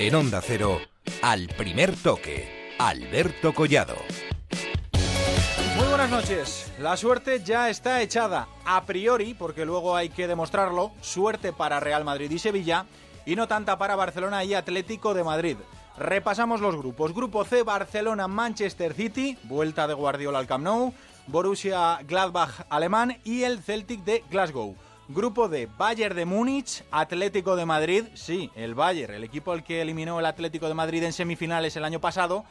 En Onda Cero, al primer toque, Alberto Collado. Muy buenas noches. La suerte ya está echada, a priori, porque luego hay que demostrarlo, suerte para Real Madrid y Sevilla, y no tanta para Barcelona y Atlético de Madrid. Repasamos los grupos. Grupo C, Barcelona, Manchester City, vuelta de Guardiola al Camp Nou, Borussia Gladbach alemán y el Celtic de Glasgow. Grupo D, Bayern de Múnich, Atlético de Madrid, sí, el Bayern, el equipo al que eliminó el Atlético de Madrid en semifinales el año pasado,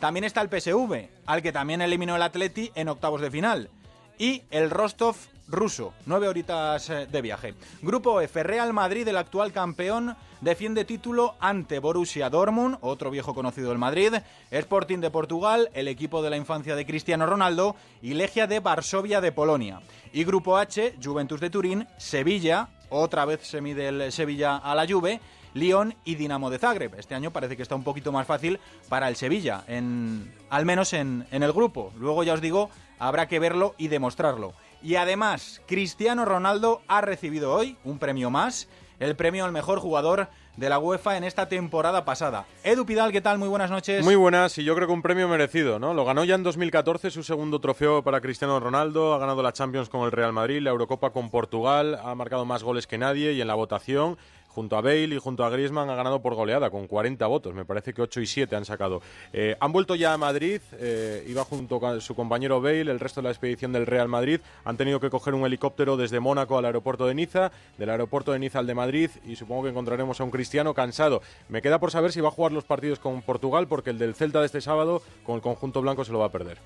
también está el PSV, al que también eliminó el Atleti en octavos de final. Y el Rostov ruso, nueve horitas eh, de viaje. Grupo F, Real Madrid, el actual campeón, defiende título ante Borussia Dortmund, otro viejo conocido del Madrid, Sporting de Portugal, el equipo de la infancia de Cristiano Ronaldo, y Legia de Varsovia de Polonia. Y Grupo H, Juventus de Turín, Sevilla, otra vez se mide el Sevilla a la Juve, Lyon y Dinamo de Zagreb. Este año parece que está un poquito más fácil para el Sevilla, en, al menos en, en el grupo. Luego ya os digo, habrá que verlo y demostrarlo. Y además, Cristiano Ronaldo ha recibido hoy un premio más, el premio al mejor jugador de la UEFA en esta temporada pasada. Edu Pidal, ¿qué tal? Muy buenas noches. Muy buenas, y yo creo que un premio merecido, ¿no? Lo ganó ya en 2014, su segundo trofeo para Cristiano Ronaldo, ha ganado la Champions con el Real Madrid, la Eurocopa con Portugal, ha marcado más goles que nadie y en la votación junto a Bale y junto a Griezmann ha ganado por goleada con 40 votos, me parece que 8 y 7 han sacado. Eh, han vuelto ya a Madrid, eh, iba junto con su compañero Bale, el resto de la expedición del Real Madrid, han tenido que coger un helicóptero desde Mónaco al aeropuerto de Niza, del aeropuerto de Niza al de Madrid y supongo que encontraremos a un cristiano cansado. Me queda por saber si va a jugar los partidos con Portugal porque el del Celta de este sábado con el conjunto blanco se lo va a perder.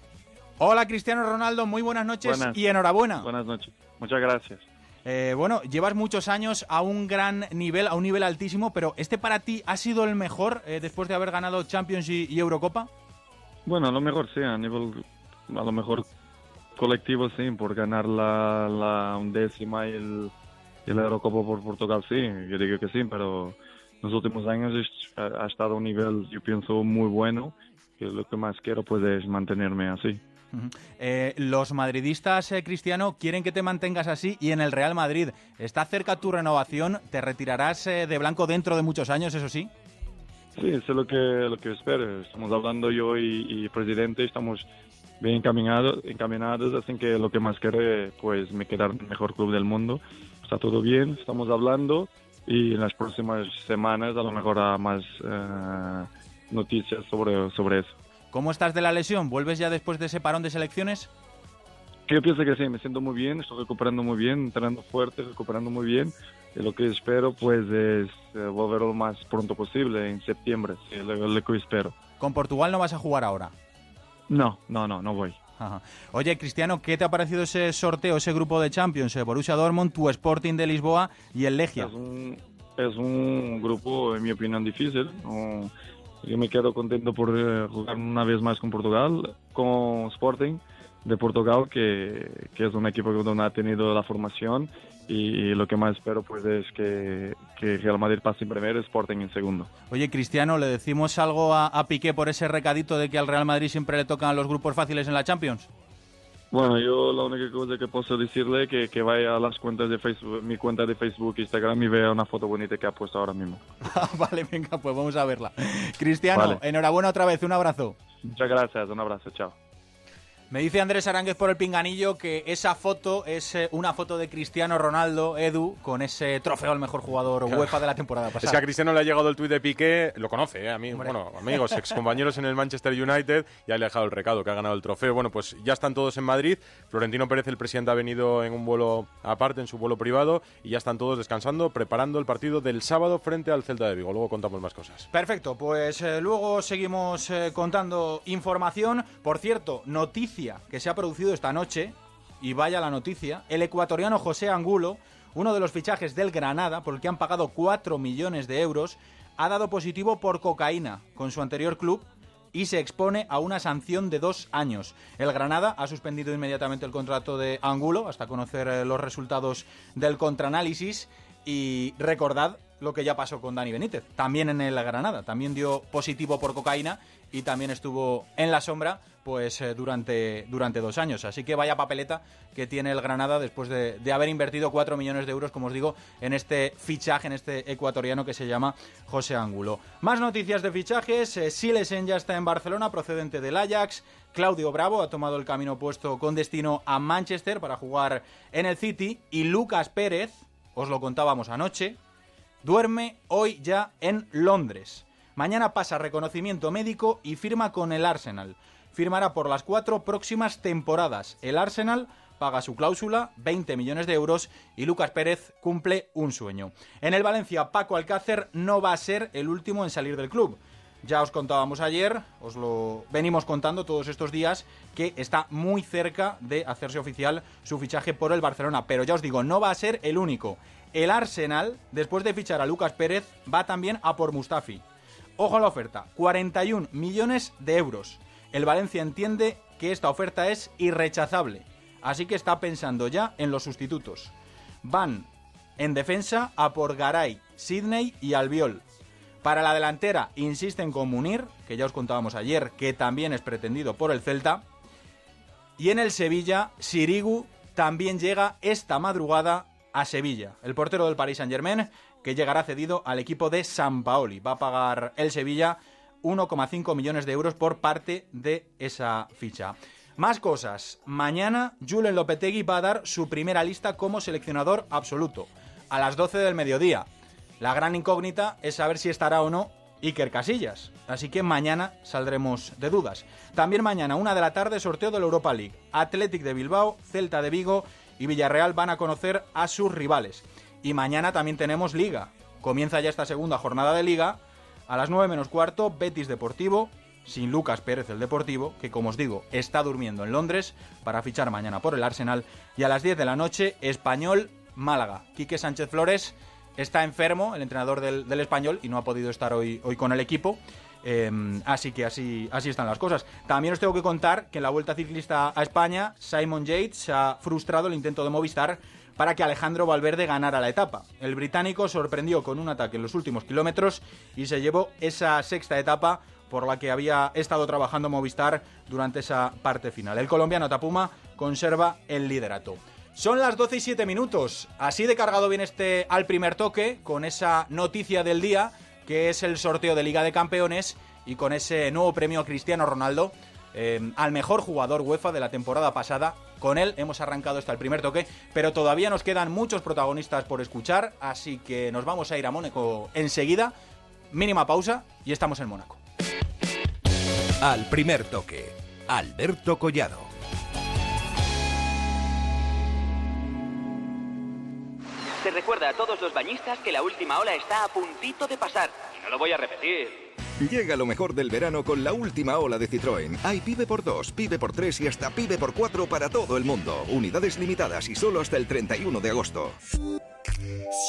Hola Cristiano Ronaldo, muy buenas noches y enhorabuena. Buenas noches, muchas gracias. Eh, bueno, llevas muchos años a un gran nivel, a un nivel altísimo, pero ¿este para ti ha sido el mejor eh, después de haber ganado Champions y, Eurocopa? Bueno, a lo mejor sí, a nivel, a lo mejor colectivo sí, por ganar la, la undécima y el, Eurocopa por Portugal sí, yo digo que sí, pero los últimos años ha, ha estado a un nivel, yo pienso, muy bueno, que lo que más quiero pues es mantenerme así. Eh, los madridistas, eh, Cristiano, quieren que te mantengas así y en el Real Madrid. ¿Está cerca tu renovación? ¿Te retirarás eh, de blanco dentro de muchos años, eso sí? Sí, eso es lo que, lo que espero. Estamos hablando yo y, el presidente, estamos bien encaminados, encaminados, así que lo que más quiero pues me quedar en el mejor club del mundo. Está todo bien, estamos hablando y en las próximas semanas a lo mejor habrá más noticias sobre, sobre eso. ¿Cómo estás de la lesión? ¿Vuelves ya después de ese parón de selecciones? Yo pienso que sí, me siento muy bien, estoy recuperando muy bien, entrenando fuerte, recuperando muy bien. Y lo que espero pues es eh, volver lo más pronto posible, en septiembre, es lo, que espero. ¿Con Portugal no vas a jugar ahora? No, no, no, no voy. Oye, Cristiano, ¿qué te ha parecido ese sorteo, ese grupo de Champions? Eh, Borussia Dortmund, tu Sporting de Lisboa y el Legia. Es un, es un grupo, en mi opinión, difícil. Yo me quedo contento por eh, jugar una vez más con Portugal, con Sporting de Portugal, que, que es un equipo donde ha tenido la formación y, lo que más espero pues es que, que, Real Madrid pase en primero y Sporting en segundo. Oye, Cristiano, ¿le decimos algo a, a Piqué por ese recadito de que al Real Madrid siempre le tocan los grupos fáciles en la Champions? Bueno, yo la única cosa que puedo decirle es que, vaya a las cuentas de Facebook, mi cuenta de Facebook, Instagram y vea una foto bonita que ha puesto ahora mismo. vale, venga, pues vamos a verla. Cristiano, enhorabuena otra vez, un abrazo. Muchas gracias, un abrazo, chao. Me dice Andrés Aránguez por el pinganillo que esa foto es eh, una foto de Cristiano Ronaldo, Edu, con ese trofeo al mejor jugador UEFA de la temporada pasada. Es que a Cristiano le ha llegado el tuit de Piqué, lo conoce, ¿eh? mí, bueno, amigos, excompañeros en el Manchester United, y ha dejado el recado que ha ganado el trofeo. Bueno, pues ya están todos en Madrid. Florentino Pérez, el presidente, ha venido en un vuelo aparte, en su vuelo privado, y ya están todos descansando, preparando el partido del sábado frente al Celta de Vigo. Luego contamos más cosas. Perfecto, pues eh, luego seguimos eh, contando información. Por cierto, que se ha producido esta noche, y vaya la noticia, el ecuatoriano José Angulo, uno de los fichajes del Granada, por el que han pagado 4 millones de euros, ha dado positivo por cocaína con su anterior club y se expone a una sanción de dos años. El Granada ha suspendido inmediatamente el contrato de Angulo hasta conocer eh, los resultados del contraanálisis y recordad lo que ya pasó con Dani Benítez, también en el Granada, también dio positivo por cocaína y también estuvo en la sombra pues eh, durante, durante dos años. Así que vaya papeleta que tiene el Granada después de, haber invertido 4 millones de euros, como os digo, en este fichaje, en este ecuatoriano que se llama José Ángulo. Más noticias de fichajes. Eh, Silesen ya está en Barcelona, procedente del Ajax. Claudio Bravo ha tomado el camino opuesto con destino a Manchester para jugar en el City. Y Lucas Pérez, os lo contábamos anoche, duerme hoy ya en Londres. Mañana pasa reconocimiento médico y firma con el Arsenal. Firmará por las cuatro próximas temporadas. El Arsenal paga su cláusula, 20 millones de euros, y Lucas Pérez cumple un sueño. En el Valencia, Paco Alcácer no va a ser el último en salir del club. Ya os contábamos ayer, os lo venimos contando todos estos días, que está muy cerca de hacerse oficial su fichaje por el Barcelona. Pero ya os digo, no va a ser el único. El Arsenal, después de fichar a Lucas Pérez, va también a por Mustafi. Ojo a la oferta, 41 millones de euros. El Valencia entiende que esta oferta es irrechazable, así que está pensando ya en los sustitutos. Van en defensa a por Garay, Sidney y Albiol. Para la delantera insisten con Munir, que ya os contábamos ayer, que también es pretendido por el Celta. Y en el Sevilla, Sirigu también llega esta madrugada a Sevilla. El portero del Paris Saint-Germain, que llegará cedido al equipo de San Paoli. Va a pagar el Sevilla 1,5 millones de euros por parte de esa ficha. Más cosas. Mañana Julen Lopetegui va a dar su primera lista como seleccionador absoluto. A las 12 del mediodía. La gran incógnita es saber si estará o no Iker Casillas. Así que mañana saldremos de dudas. También mañana, una de la tarde, sorteo de la Europa League. Athletic de Bilbao, Celta de Vigo y Villarreal van a conocer a sus rivales. Y mañana también tenemos Liga. Comienza ya esta segunda jornada de Liga. A las 9 menos cuarto, Betis Deportivo, sin Lucas Pérez el Deportivo, que como os digo, está durmiendo en Londres para fichar mañana por el Arsenal. Y a las 10 de la noche, Español Málaga. Quique Sánchez Flores está enfermo, el entrenador del, Español, y no ha podido estar hoy, hoy con el equipo. Em, así que así, así están las cosas. También os tengo que contar que en la Vuelta Ciclista a España, Simon Yates ha frustrado el intento de Movistar para que Alejandro Valverde ganara la etapa. El británico sorprendió con un ataque en los últimos kilómetros y se llevó esa sexta etapa por la que había estado trabajando Movistar durante esa parte final. El colombiano Tapuma conserva el liderato. Son las 12 y 7 minutos. Así de cargado viene este al primer toque con esa noticia del día que es el sorteo de Liga de Campeones y con ese nuevo premio a Cristiano Ronaldo eh, al mejor jugador UEFA de la temporada pasada. Con él hemos arrancado hasta el primer toque, pero todavía nos quedan muchos protagonistas por escuchar, así que nos vamos a ir a Mónaco enseguida. Mínima pausa y estamos en Mónaco. Al primer toque, Alberto Collado. Se recuerda a todos los bañistas que la última ola está a puntito de pasar. Y no lo voy a repetir. Llega lo mejor del verano con la última ola de Citroën. Hay pibe por 2, pibe por 3 y hasta pibe por 4 para todo el mundo. Unidades limitadas y solo hasta el 31 de agosto.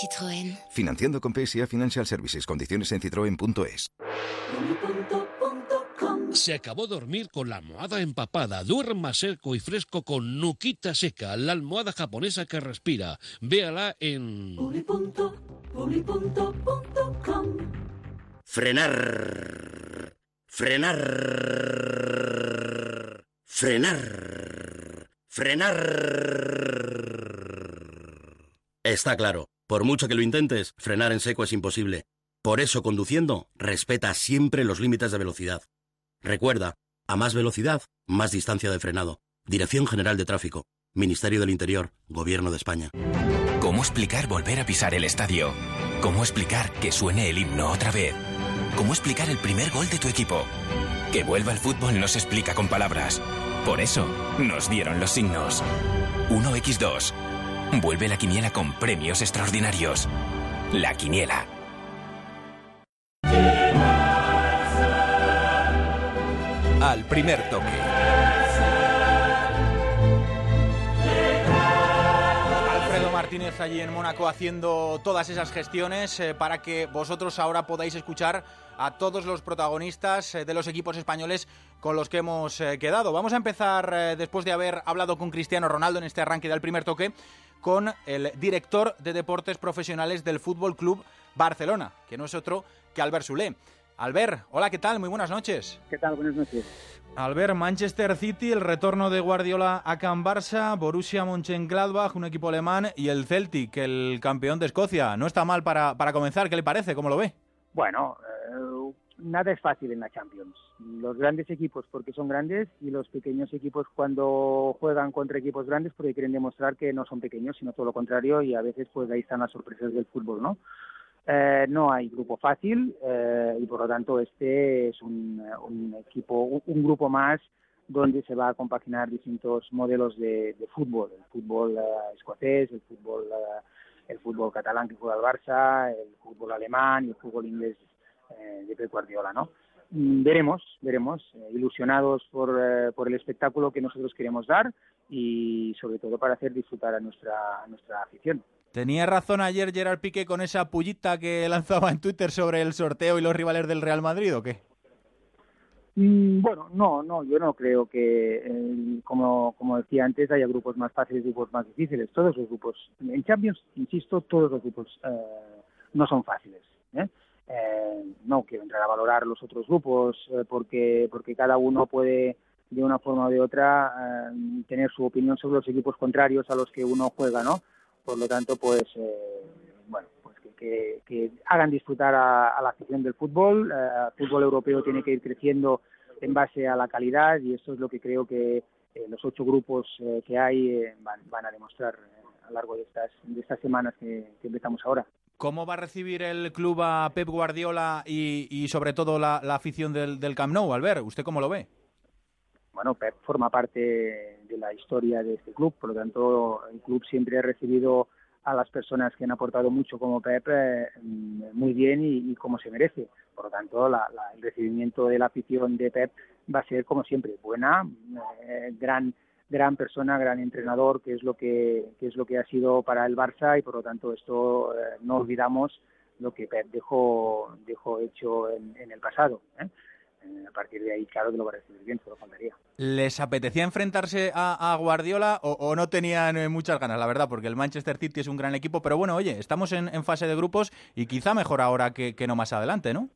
Citroën. Financiando con PSA Financial Services. Condiciones en citroen.es. Se acabó dormir con la almohada empapada. Duerma seco y fresco con Nukita Seca, la almohada japonesa que respira. Véala en... Frenar. Frenar. Frenar. Frenar. Está claro, por mucho que lo intentes, frenar en seco es imposible. Por eso, conduciendo, respeta siempre los límites de velocidad. Recuerda, a más velocidad, más distancia de frenado. Dirección General de Tráfico. Ministerio del Interior, Gobierno de España. ¿Cómo explicar volver a pisar el estadio? ¿Cómo explicar que suene el himno otra vez? ¿Cómo explicar el primer gol de tu equipo? Que vuelva el fútbol no se explica con palabras. Por eso nos dieron los signos. 1x2. Vuelve la quiniela con premios extraordinarios. La quiniela. Al primer toque. Martínez allí en Mónaco haciendo todas esas gestiones eh, para que vosotros ahora podáis escuchar a todos los protagonistas eh, de los equipos españoles con los que hemos eh, quedado. Vamos a empezar después de haber hablado con Cristiano Ronaldo en este arranque del primer toque con el director de deportes profesionales del Fútbol Club Barcelona, que no es otro que Albert Sulé. Albert, hola, ¿qué tal? Muy buenas noches. ¿Qué tal? Buenas noches. Albert, Manchester City, el retorno de Guardiola a Can Barça, Borussia Mönchengladbach, un equipo alemán, y el Celtic, el campeón de Escocia. No está mal para, para comenzar, ¿qué le parece? ¿Cómo lo ve? Bueno, eh, nada es fácil en la Champions. Los grandes equipos porque son grandes y los pequeños equipos cuando juegan contra equipos grandes porque quieren demostrar que no son pequeños, sino todo lo contrario y a veces pues ahí están las sorpresas del fútbol, ¿no? Eh, no hay grupo fácil eh, y por lo tanto este es un, equipo, un, grupo más donde se va a compaginar distintos modelos de, fútbol, el fútbol eh, escocés, el fútbol, el fútbol catalán que juega el Barça, el fútbol alemán y el fútbol inglés de Pep Guardiola, ¿no? Mm, veremos, veremos, ilusionados por, por el espectáculo que nosotros queremos dar y sobre todo para hacer disfrutar a nuestra, a nuestra afición. ¿Tenía razón ayer Gerard Piqué con esa pullita que lanzaba en Twitter sobre el sorteo y los rivales del Real Madrid o qué? Mm, bueno, no, no, yo no creo que, eh, como, como decía antes, haya grupos más fáciles y grupos más difíciles. Todos los grupos, en Champions, insisto, todos los grupos eh, no son fáciles. ¿eh? No quiero entrar a valorar los otros grupos porque, porque cada uno puede, de una forma o de otra, tener su opinión sobre los equipos contrarios a los que uno juega, ¿no? Por lo tanto, pues, eh, bueno, pues que, hagan disfrutar a, la afición del fútbol. Eh, el fútbol europeo tiene que ir creciendo en base a la calidad y esto es lo que creo que eh, los ocho grupos que hay van, a demostrar a lo largo de estas, de estas semanas que, empezamos ahora. ¿Cómo va a recibir el club a Pep Guardiola y, sobre todo la, afición del, del Camp Nou, Albert? ¿Usted cómo lo ve? bueno, Pep forma parte de la historia de este club, por lo tanto el club siempre ha recibido a las personas que han aportado mucho como Pep eh, muy bien y, como se merece. Por lo tanto, el recibimiento de la afición de Pep va a ser como siempre buena, eh, gran gran persona, gran entrenador, que es lo que, es lo que ha sido para el Barça y por lo tanto esto eh, no olvidamos lo que Pep dejó dejó hecho en, en el pasado. ¿eh? a partir de ahí, claro que lo va a recibir bien, se lo contaría. ¿Les apetecía enfrentarse a, Guardiola o, no tenían eh, muchas ganas, la verdad? Porque el Manchester City es un gran equipo, pero bueno, oye, estamos en, fase de grupos y quizá mejor ahora que, no más adelante, ¿no?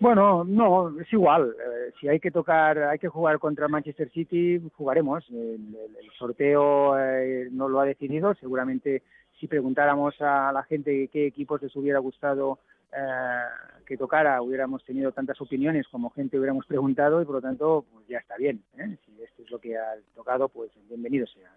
Bueno, no, es igual. Eh, si hay que tocar, hay que jugar contra Manchester City, jugaremos. El, sorteo eh, no lo ha decidido. Seguramente si preguntáramos a la gente qué equipos les hubiera gustado eh, que tocara hubiéramos tenido tantas opiniones como gente hubiéramos preguntado y por lo tanto pues ya está bien. ¿eh? Si esto es lo que ha tocado, pues bienvenido sea.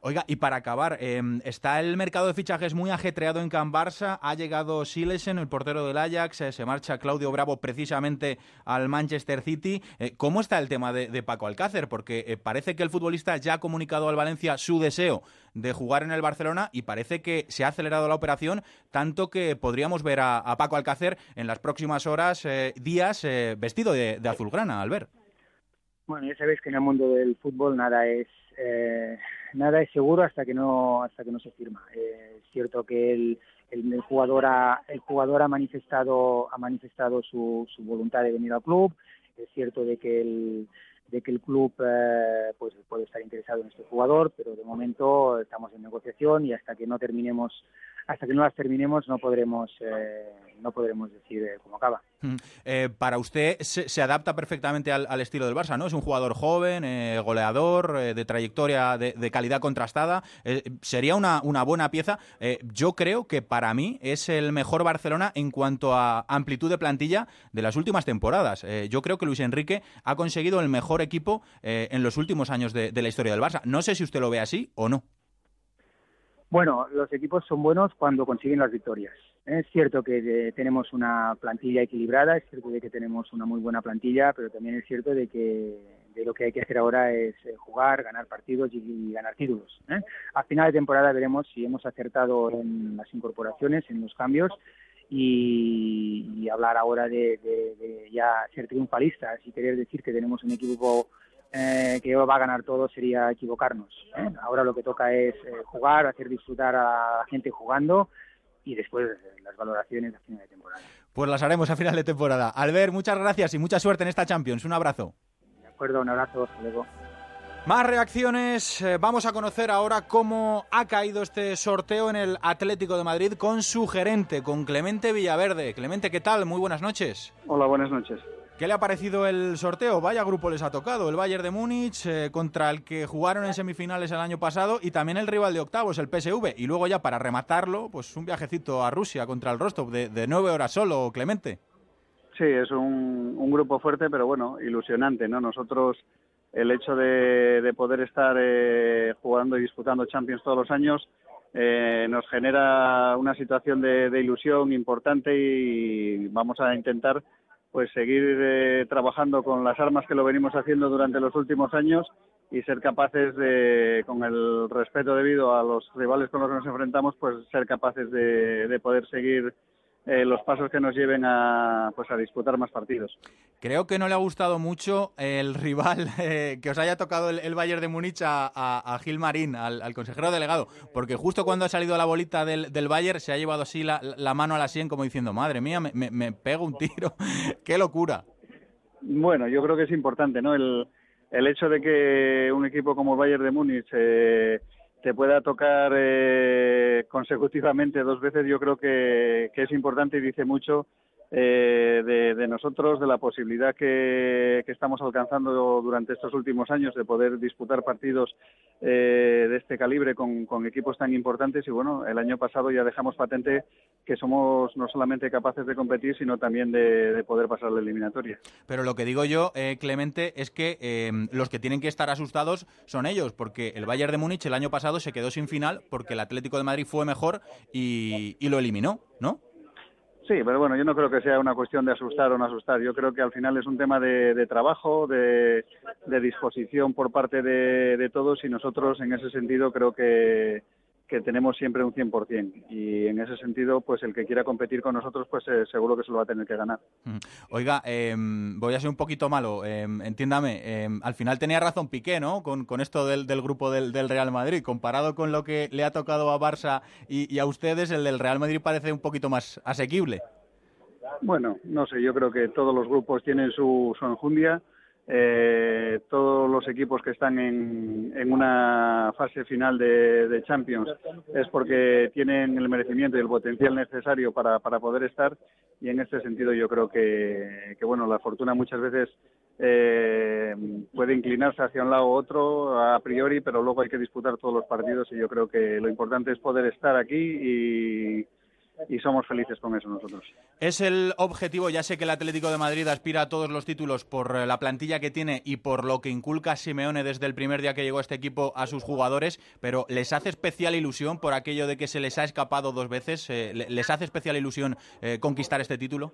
Oiga, y para acabar, em, está el mercado de fichajes muy ajetreado en Can Barça, ha llegado Silesen, el portero del Ajax, eh, se marcha Claudio Bravo precisamente al Manchester City. ¿Cómo está el tema de, de Paco Alcácer? Porque parece que el futbolista ya ha comunicado al Valencia su deseo de jugar en el Barcelona y parece que se ha acelerado la operación tanto que podríamos ver a, Paco Alcácer en las próximas horas, eh, días, eh, vestido de, azulgrana, Albert. Bueno, ya sabéis que en el mundo del fútbol nada es eh, nada es seguro hasta que no hasta que no se firma. es cierto que el, el, jugador ha el jugador ha manifestado ha manifestado su, su voluntad de venir al club. Es cierto de que el de que el club eh, pues puede estar interesado en este jugador, pero de momento estamos en negociación y hasta que no terminemos hasta que no las terminemos no podremos eh, no podremos decir eh, cómo acaba. Mm. para usted se, adapta perfectamente al, estilo del Barça, ¿no? Es un jugador joven, goleador, de trayectoria de, calidad contrastada. sería una, una, buena pieza. yo creo que para mí es el mejor Barcelona en cuanto a amplitud de plantilla de las últimas temporadas. yo creo que Luis Enrique ha conseguido el mejor equipo en los últimos años de la historia del Barça. No sé si usted lo ve así o no. Bueno, los equipos son buenos cuando consiguen las victorias. Es cierto que tenemos una plantilla equilibrada, es cierto de que tenemos una muy buena plantilla, pero también es cierto de que de lo que hay que hacer ahora es eh, jugar, ganar partidos y, ganar títulos. ¿eh? A final de temporada veremos si hemos acertado en las incorporaciones, en los cambios y, hablar ahora de, ya ser triunfalistas y querer decir que tenemos un equipo eh, que va a ganar todo sería equivocarnos. ¿eh? Ahora lo que toca es jugar, hacer disfrutar a la gente jugando y después las valoraciones a final de temporada. Pues las haremos a final de temporada. Albert, muchas gracias y mucha suerte en esta Champions. Un abrazo. De acuerdo, un abrazo. Hasta luego. Más reacciones. Eh, vamos a conocer ahora cómo ha caído este sorteo en el Atlético de Madrid con su gerente, con Clemente Villaverde. Clemente, ¿qué tal? Muy buenas noches. Hola, buenas noches. ¿Qué le ha parecido el sorteo? Vaya grupo les ha tocado. El Bayern de Múnich eh, contra el que jugaron en semifinales el año pasado y también el rival de octavos, el PSV. Y luego ya para rematarlo, pues un viajecito a Rusia contra el Rostov de, nueve horas solo, Clemente. Sí, es un, un grupo fuerte, pero bueno, ilusionante, ¿no? Nosotros el hecho de, poder estar eh, jugando y disputando Champions todos los años eh, nos genera una situación de, ilusión importante y vamos a intentar pues seguir eh, trabajando con las armas que lo venimos haciendo durante los últimos años y ser capaces de, con el respeto debido a los rivales con los que nos enfrentamos, pues ser capaces de, de poder seguir eh, los pasos que nos lleven a, pues, a disputar más partidos. Creo que no le ha gustado mucho el rival eh, que os haya tocado el, Bayern de Múnich a, a, Gil Marín, al, consejero delegado, porque justo cuando ha salido la bolita del, del Bayern se ha llevado así la, mano a la sien como diciendo, madre mía, me, me, pego un tiro, qué locura. Bueno, yo creo que es importante, ¿no? El, el hecho de que un equipo como el Bayern de Múnich... Eh, te pueda tocar eh, consecutivamente dos veces, yo creo que, que, es importante y dice mucho eh, de, nosotros, de la posibilidad que, estamos alcanzando durante estos últimos años de poder disputar partidos eh, de este calibre con, equipos tan importantes. Y bueno, el año pasado ya dejamos patente que somos no solamente capaces de competir, sino también de, poder pasar la eliminatoria. Pero lo que digo yo, eh, Clemente, es que los que tienen que estar asustados son ellos, porque el Bayern de Múnich el año pasado se quedó sin final porque el Atlético de Madrid fue mejor y, y lo eliminó, ¿no? Sí, pero bueno, yo no creo que sea una cuestión de asustar o no asustar. Yo creo que al final es un tema de, trabajo, de, disposición por parte de, todos y nosotros en ese sentido creo que, tenemos siempre un 100%. Y en ese sentido, pues el que quiera competir con nosotros, pues eh, seguro que se lo va a tener que ganar. Oiga, em, voy a ser un poquito malo, em, entiéndame. Em, al final tenía razón Piqué, ¿no? Con, esto del, grupo del, Real Madrid. Comparado con lo que le ha tocado a Barça y, a ustedes, el del Real Madrid parece un poquito más asequible. Bueno, no sé, yo creo que todos los grupos tienen su, su enjundia. Eh, todos los equipos que están en, en una fase final de, Champions es porque tienen el merecimiento y el potencial necesario para, para poder estar. Y en este sentido yo creo que, que bueno, la fortuna muchas veces eh, puede inclinarse hacia un lado u otro a priori, pero luego hay que disputar todos los partidos y yo creo que lo importante es poder estar aquí y y somos felices con eso nosotros. Es el objetivo, ya sé que el Atlético de Madrid aspira a todos los títulos por eh, la plantilla que tiene y por lo que inculca Simeone desde el primer día que llegó a este equipo a sus jugadores, pero ¿les hace especial ilusión por aquello de que se les ha escapado dos veces? Eh, ¿Les hace especial ilusión eh, conquistar este título?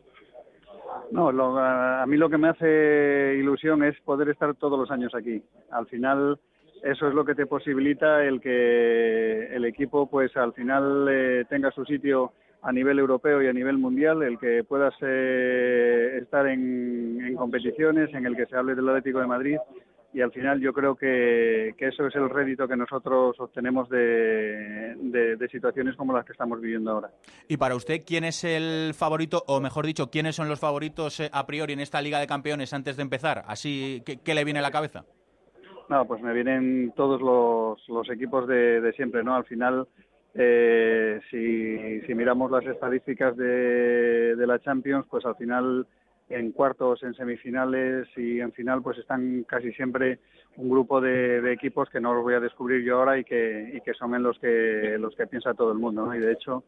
No, a mí lo que me hace ilusión es poder estar todos los años aquí. Al final eso es lo que te posibilita el que el equipo pues al final tenga su sitio a nivel europeo y a nivel mundial, el que puedas eh, estar en, competiciones, en el que se hable del Atlético de Madrid y al final yo creo que, eso es el rédito que nosotros obtenemos de, situaciones como las que estamos viviendo ahora. Y para usted, ¿quién es el favorito, o mejor dicho, quiénes son los favoritos eh, a priori en esta Liga de Campeones antes de empezar? Así, ¿qué, le viene a la cabeza? No, pues me vienen todos los, los equipos de, de siempre, ¿no? Al final eh, si, miramos las estadísticas de, la Champions, pues al final en cuartos, en semifinales y en final, pues están casi siempre un grupo de, equipos que no los voy a descubrir yo ahora y que, que son en los que los que piensa todo el mundo. Y de hecho,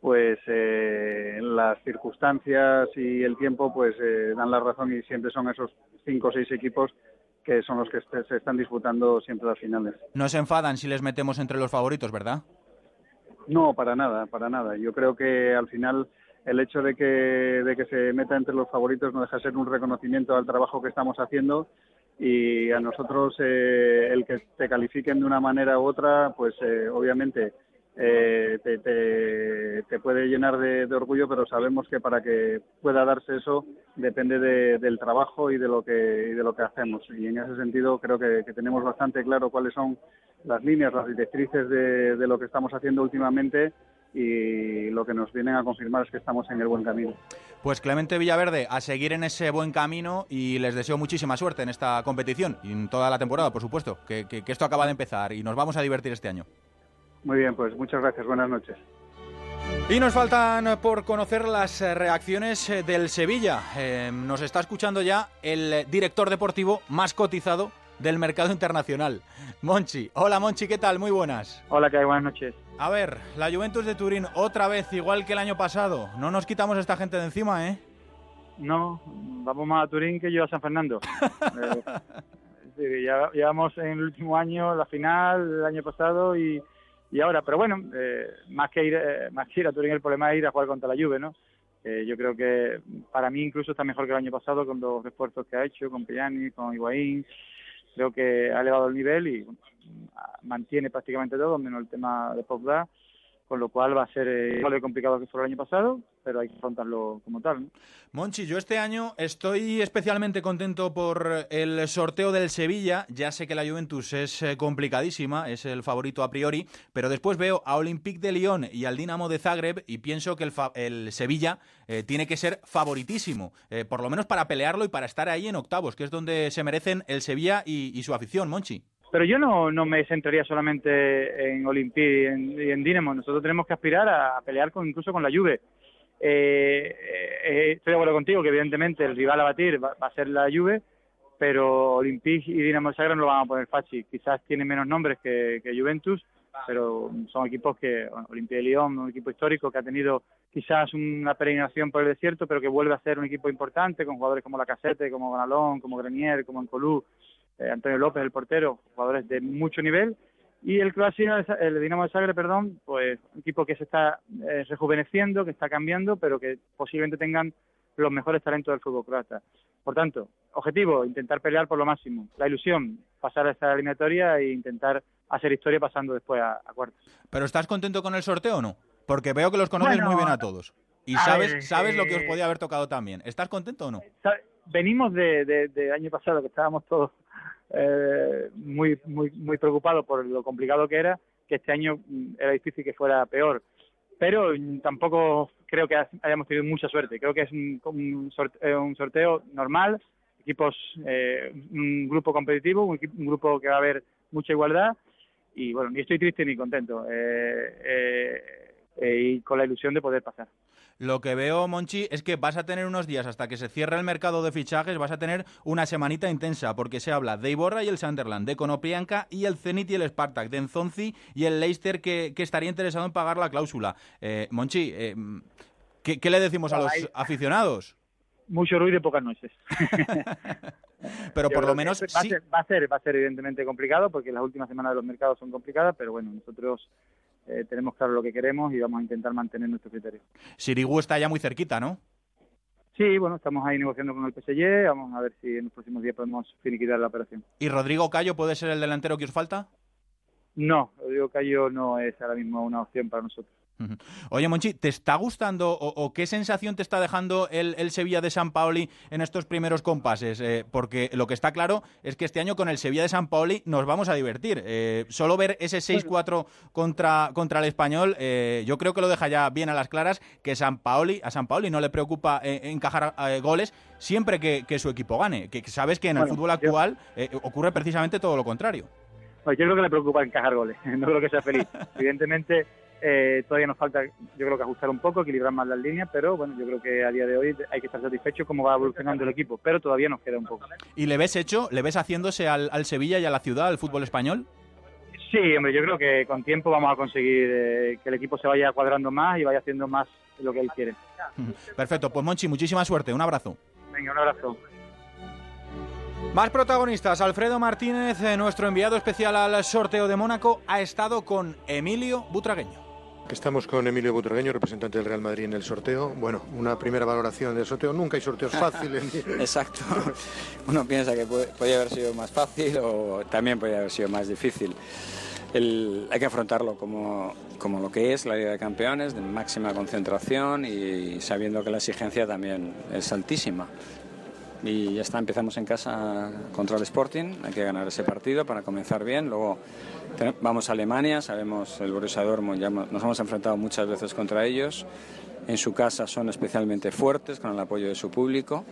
pues eh, las circunstancias y el tiempo pues eh, dan la razón y siempre son esos cinco o seis equipos que son los que se están disputando siempre las finales. No se enfadan si les metemos entre los favoritos, ¿verdad? No, para nada, para nada. Yo creo que al final el hecho de que, de que se meta entre los favoritos no deja de ser un reconocimiento al trabajo que estamos haciendo y a nosotros eh, el que te califiquen de una manera u otra, pues eh, obviamente eh, te, puede llenar de, orgullo, pero sabemos que para que pueda darse eso depende del trabajo y de lo que de lo que hacemos. Y en ese sentido creo que tenemos bastante claro cuáles son las líneas, las directrices de, lo que estamos haciendo últimamente y lo que nos vienen a confirmar es que estamos en el buen camino. Pues Clemente Villaverde, a seguir en ese buen camino y les deseo muchísima suerte en esta competición y en toda la temporada, por supuesto, que esto acaba de empezar y nos vamos a divertir este año. Muy bien, pues muchas gracias, buenas noches. Y nos faltan por conocer las reacciones del Sevilla. Eh, nos está escuchando ya el director deportivo más cotizado del mercado internacional. Monchi. Hola Monchi, ¿qué tal? Muy buenas. Hola, ¿qué hay? Buenas noches. A ver, la Juventus de Turín otra vez igual que el año pasado. No nos quitamos a esta gente de encima, ¿eh? No, vamos más a Turín que yo a San Fernando. eh, ya, llevamos en el último año la final, el año pasado y, y ahora. Pero bueno, eh, más, que ir, eh, más que ir a Turín el problema es ir a jugar contra la Juve, ¿no? Eh, yo creo que para mí incluso está mejor que el año pasado con los esfuerzos que ha hecho, con Pellani, con Higuaín. Creo que ha elevado el nivel y mantiene prácticamente todo, menos el tema de Pogba con lo cual va a ser eh, igual de complicado que fue el año pasado, pero hay que afrontarlo como tal. Monchi, yo este año estoy especialmente contento por el sorteo del Sevilla. Ya sé que la Juventus es eh, complicadísima, es el favorito a priori, pero después veo a Olympique de Lyon y al Dinamo de Zagreb y pienso que el, Sevilla eh, tiene que ser favoritísimo, por lo menos para pelearlo y para estar ahí en octavos, que es donde se merecen el Sevilla y su afición, Monchi. Pero yo no, no me centraría solamente en Olympique y en, Dinamo. Nosotros tenemos que aspirar a, pelear con, incluso con la Juve. Eh, eh, estoy de acuerdo contigo que evidentemente el rival a batir va, a ser la Juve, pero Olympique y Dinamo Zagreb no lo van a poner fácil. Quizás tiene menos nombres que, Juventus, pero son equipos que, bueno, Olympique de Lyon, un equipo histórico que ha tenido quizás una peregrinación por el desierto, pero que vuelve a ser un equipo importante con jugadores como Lacazette, como Gonalón, como Grenier, como Encolú, eh, Antonio López, el portero, jugadores de mucho nivel. Y el Croacia, el Dinamo de Zagreb, perdón, pues un equipo que se está eh, rejuveneciendo, que está cambiando, pero que posiblemente tengan los mejores talentos del fútbol croata. Por tanto, objetivo, intentar pelear por lo máximo. La ilusión, pasar a esta eliminatoria e intentar hacer historia pasando después a, a cuartos. ¿Pero estás contento con el sorteo o no? Porque veo que los conoces Bueno, muy bien a todos. Y a sabes, ver, sabes lo que os eh, podía haber tocado también. ¿Estás contento o no? Venimos de, de, de año pasado que estábamos todos eh, muy, muy, muy preocupados por lo complicado que era, que este año mm, era difícil que fuera peor. Pero mm, tampoco creo que ha- hayamos tenido mucha suerte. Creo que es un, un sorteo, un sorteo normal, equipos, eh, un grupo competitivo, un, un grupo que va a haber mucha igualdad. Y bueno, ni estoy triste ni contento. eh, eh, y con la ilusión de poder pasar. Lo que veo, Monchi, es que vas a tener unos días hasta que se cierre el mercado de fichajes, vas a tener una semanita intensa, porque se habla de Iborra y el Sunderland, de Konoplianka y el Zenit y el Spartak, de Nzonzi y el Leicester que, que estaría interesado en pagar la cláusula. Eh, Monchi, eh, ¿qué, qué le decimos a los aficionados? Mucho ruido y pocas noches. Pero Yo por lo menos va, sí. a ser, va a ser va a ser evidentemente complicado porque las últimas semanas de los mercados son complicadas, pero bueno, nosotros eh, tenemos claro lo que queremos y vamos a intentar mantener nuestro criterio. Sirigu está ya muy cerquita, ¿no? Sí, bueno, estamos ahí negociando con el PSG, vamos a ver si en los próximos días podemos finiquitar la operación. ¿Y Rodrigo Cayo puede ser el delantero que os falta? No, Rodrigo Cayo no es ahora mismo una opción para nosotros. Oye, Monchi, ¿te está gustando o, o qué sensación te está dejando el, el Sevilla de San Paoli en estos primeros compases? Eh, porque lo que está claro es que este año con el Sevilla de San Paoli nos vamos a divertir. Eh, solo ver ese 6-4 contra, contra el español, eh, yo creo que lo deja ya bien a las claras que San Paoli, a San Paoli no le preocupa eh, encajar eh, goles siempre que, que su equipo gane. Que, que sabes que en el Bueno, fútbol actual eh, ocurre precisamente todo lo contrario. Bueno, yo creo que le preocupa encajar goles, no creo que sea feliz. Evidentemente, eh, todavía nos falta, yo creo que ajustar un poco, equilibrar más las líneas, pero bueno, yo creo que a día de hoy hay que estar satisfecho cómo va evolucionando el equipo, pero todavía nos queda un poco. ¿Y le ves hecho? ¿Le ves haciéndose al, al Sevilla y a la ciudad, al fútbol español? Sí, hombre, yo creo que con tiempo vamos a conseguir eh, que el equipo se vaya cuadrando más y vaya haciendo más lo que él quiere. Perfecto, pues Monchi, muchísima suerte, un abrazo. Venga, un abrazo. Más protagonistas, Alfredo Martínez, eh, nuestro enviado especial al sorteo de Mónaco, ha estado con Emilio Butragueño. Estamos con Emilio Butragueño, representante del Real Madrid en el sorteo. Bueno, una primera valoración del sorteo. Nunca hay sorteos fáciles. Exacto. Uno piensa que puede- podía haber sido más fácil o también podía haber sido más difícil. El- hay que afrontarlo como, como lo que es la Liga de Campeones, de máxima concentración y sabiendo que la exigencia también es altísima. y ya está, empezamos en casa contra el Sporting, hay que ganar ese partido para comenzar bien, luego vamos a Alemania, sabemos el Borussia Dortmund, ya nos hemos enfrentado muchas veces contra ellos, en su casa son especialmente fuertes con el apoyo de su público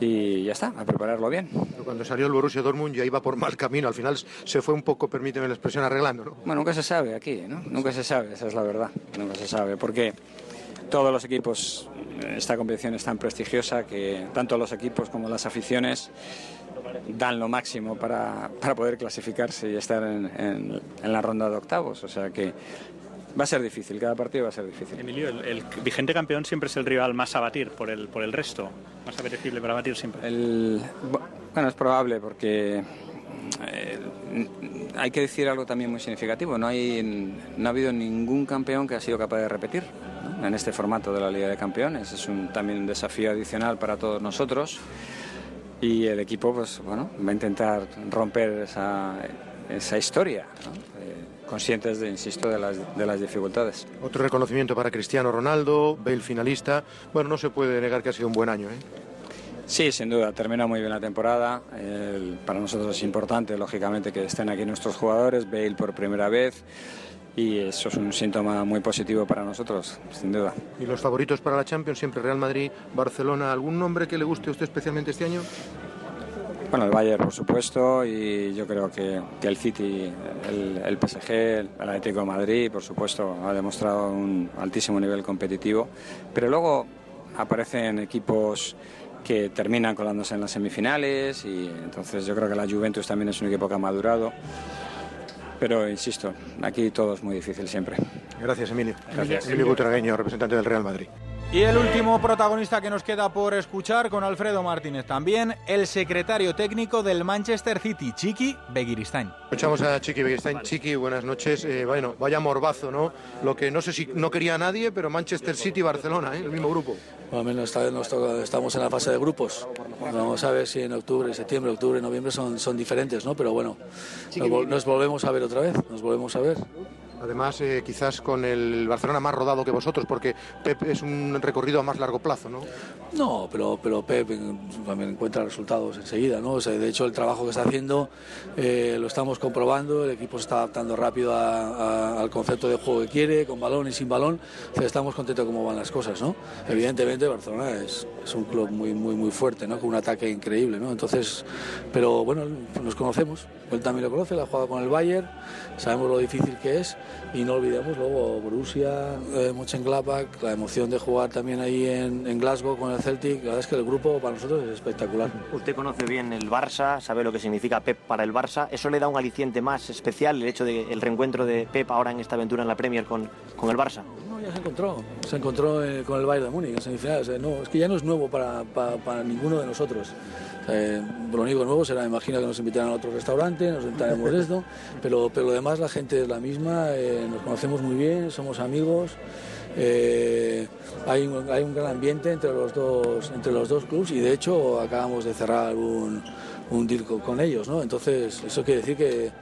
y ya está, a prepararlo bien. Cuando salió el Borussia Dortmund ya iba por mal camino, al final se fue un poco, permíteme la expresión, arreglando, ¿no? Bueno, nunca se sabe aquí, ¿no? Nunca se sabe, esa es la verdad, nunca se sabe, porque todos los equipos, esta competición es tan prestigiosa que tanto los equipos como las aficiones dan lo máximo para, para poder clasificarse y estar en, en, en la ronda de octavos, o sea que Va a ser difícil, cada partido va a ser difícil. Emilio, el, vigente campeón siempre es el rival más a batir por el, por el resto, más apetecible para batir siempre. El, bueno, es probable porque eh, hay que decir algo también muy significativo. No, hay, no ha habido ningún campeón que ha sido capaz de repetir ¿no? en este formato de la Liga de Campeones. Es un, también un desafío adicional para todos nosotros y el equipo pues, bueno, va a intentar romper esa, esa historia. ¿no? conscientes, de, insisto, de las, de las dificultades. Otro reconocimiento para Cristiano Ronaldo, Bale finalista. Bueno, no se puede negar que ha sido un buen año. ¿eh? Sí, sin duda, termina muy bien la temporada. El, para nosotros es importante, lógicamente, que estén aquí nuestros jugadores, Bale por primera vez. Y eso es un síntoma muy positivo para nosotros, sin duda. ¿Y los favoritos para la Champions? Siempre Real Madrid, Barcelona. ¿Algún nombre que le guste a usted especialmente este año? Bueno, el Bayern, por supuesto, y yo creo que, que el City, el, el, PSG, el Atlético de Madrid, por supuesto, ha demostrado un altísimo nivel competitivo. Pero luego aparecen equipos que terminan colándose en las semifinales y entonces yo creo que la Juventus también es un equipo que ha madurado. Pero insisto, aquí todo es muy difícil siempre. Gracias, Emilio. Gracias. Emilio Butragueño, representante del Real Madrid. Y el último protagonista que nos queda por escuchar con Alfredo Martínez también, el secretario técnico del Manchester City, Chiqui Begiristain. Escuchamos a Chiqui Begiristain. Chiqui, buenas noches. Eh, bueno, vaya morbazo, ¿no? Lo que no sé si no quería nadie, pero Manchester City y Barcelona, ¿eh? el mismo grupo. Bueno, al menos esta vez nos toca, estamos en la fase de grupos. Vamos a ver si en octubre, septiembre, octubre, noviembre son, son diferentes, ¿no? Pero bueno, nos, nos volvemos a ver otra vez, nos volvemos a ver. Además, eh, quizás con el Barcelona más rodado que vosotros, porque Pep es un recorrido a más largo plazo, ¿no? No, pero, pero Pep también encuentra resultados enseguida, ¿no? O sea, de hecho, el trabajo que está haciendo eh, lo estamos comprobando, el equipo se está adaptando rápido a, al concepto de juego que quiere, con balón y sin balón. Estamos contentos de cómo van las cosas, ¿no? Evidentemente, Barcelona es, es, un club muy, muy, muy fuerte, ¿no? Con un ataque increíble, ¿no? Entonces, pero bueno, nos conocemos, él también lo conoce, la ha jugado con el Bayern, sabemos lo difícil que es y no olvidemos luego Borussia, eh, Mönchengladbach, la emoción de jugar también ahí en, en, Glasgow con el Celtic, la verdad es que el grupo para nosotros es espectacular. Usted conoce bien el Barça, sabe lo que significa Pep para el Barça, ¿eso le da un aliciente más especial el hecho del de reencuentro de Pep ahora en esta aventura en la Premier con, con el Barça? No, ya se encontró, se encontró eh, con el Bayern de Múnich en semifinales, sea, no, es que ya no es nuevo para, para, para ninguno de nosotros. Eh, lo único nuevo será, imagino que nos invitarán a otro restaurante, nos sentaremos esto, pero, pero lo demás la gente es la misma, eh, nos conocemos muy bien, somos amigos, eh, hay, un, hay un gran ambiente entre los dos entre los dos clubes y de hecho acabamos de cerrar un, un deal con ellos, ¿no? Entonces eso quiere decir que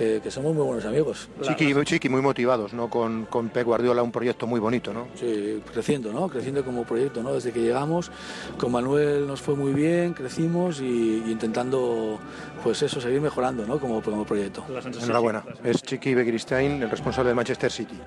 que, que, somos muy buenos amigos. Chiqui, Chiqui, muy motivados, ¿no? Con, con Pep Guardiola, un proyecto muy bonito, ¿no? Sí, creciendo, ¿no? Creciendo como proyecto, ¿no? Desde que llegamos, con Manuel nos fue muy bien, crecimos y, y intentando, pues eso, seguir mejorando, ¿no? Como, como proyecto. Enhorabuena. Es Chiqui Begiristain, el responsable de Manchester City.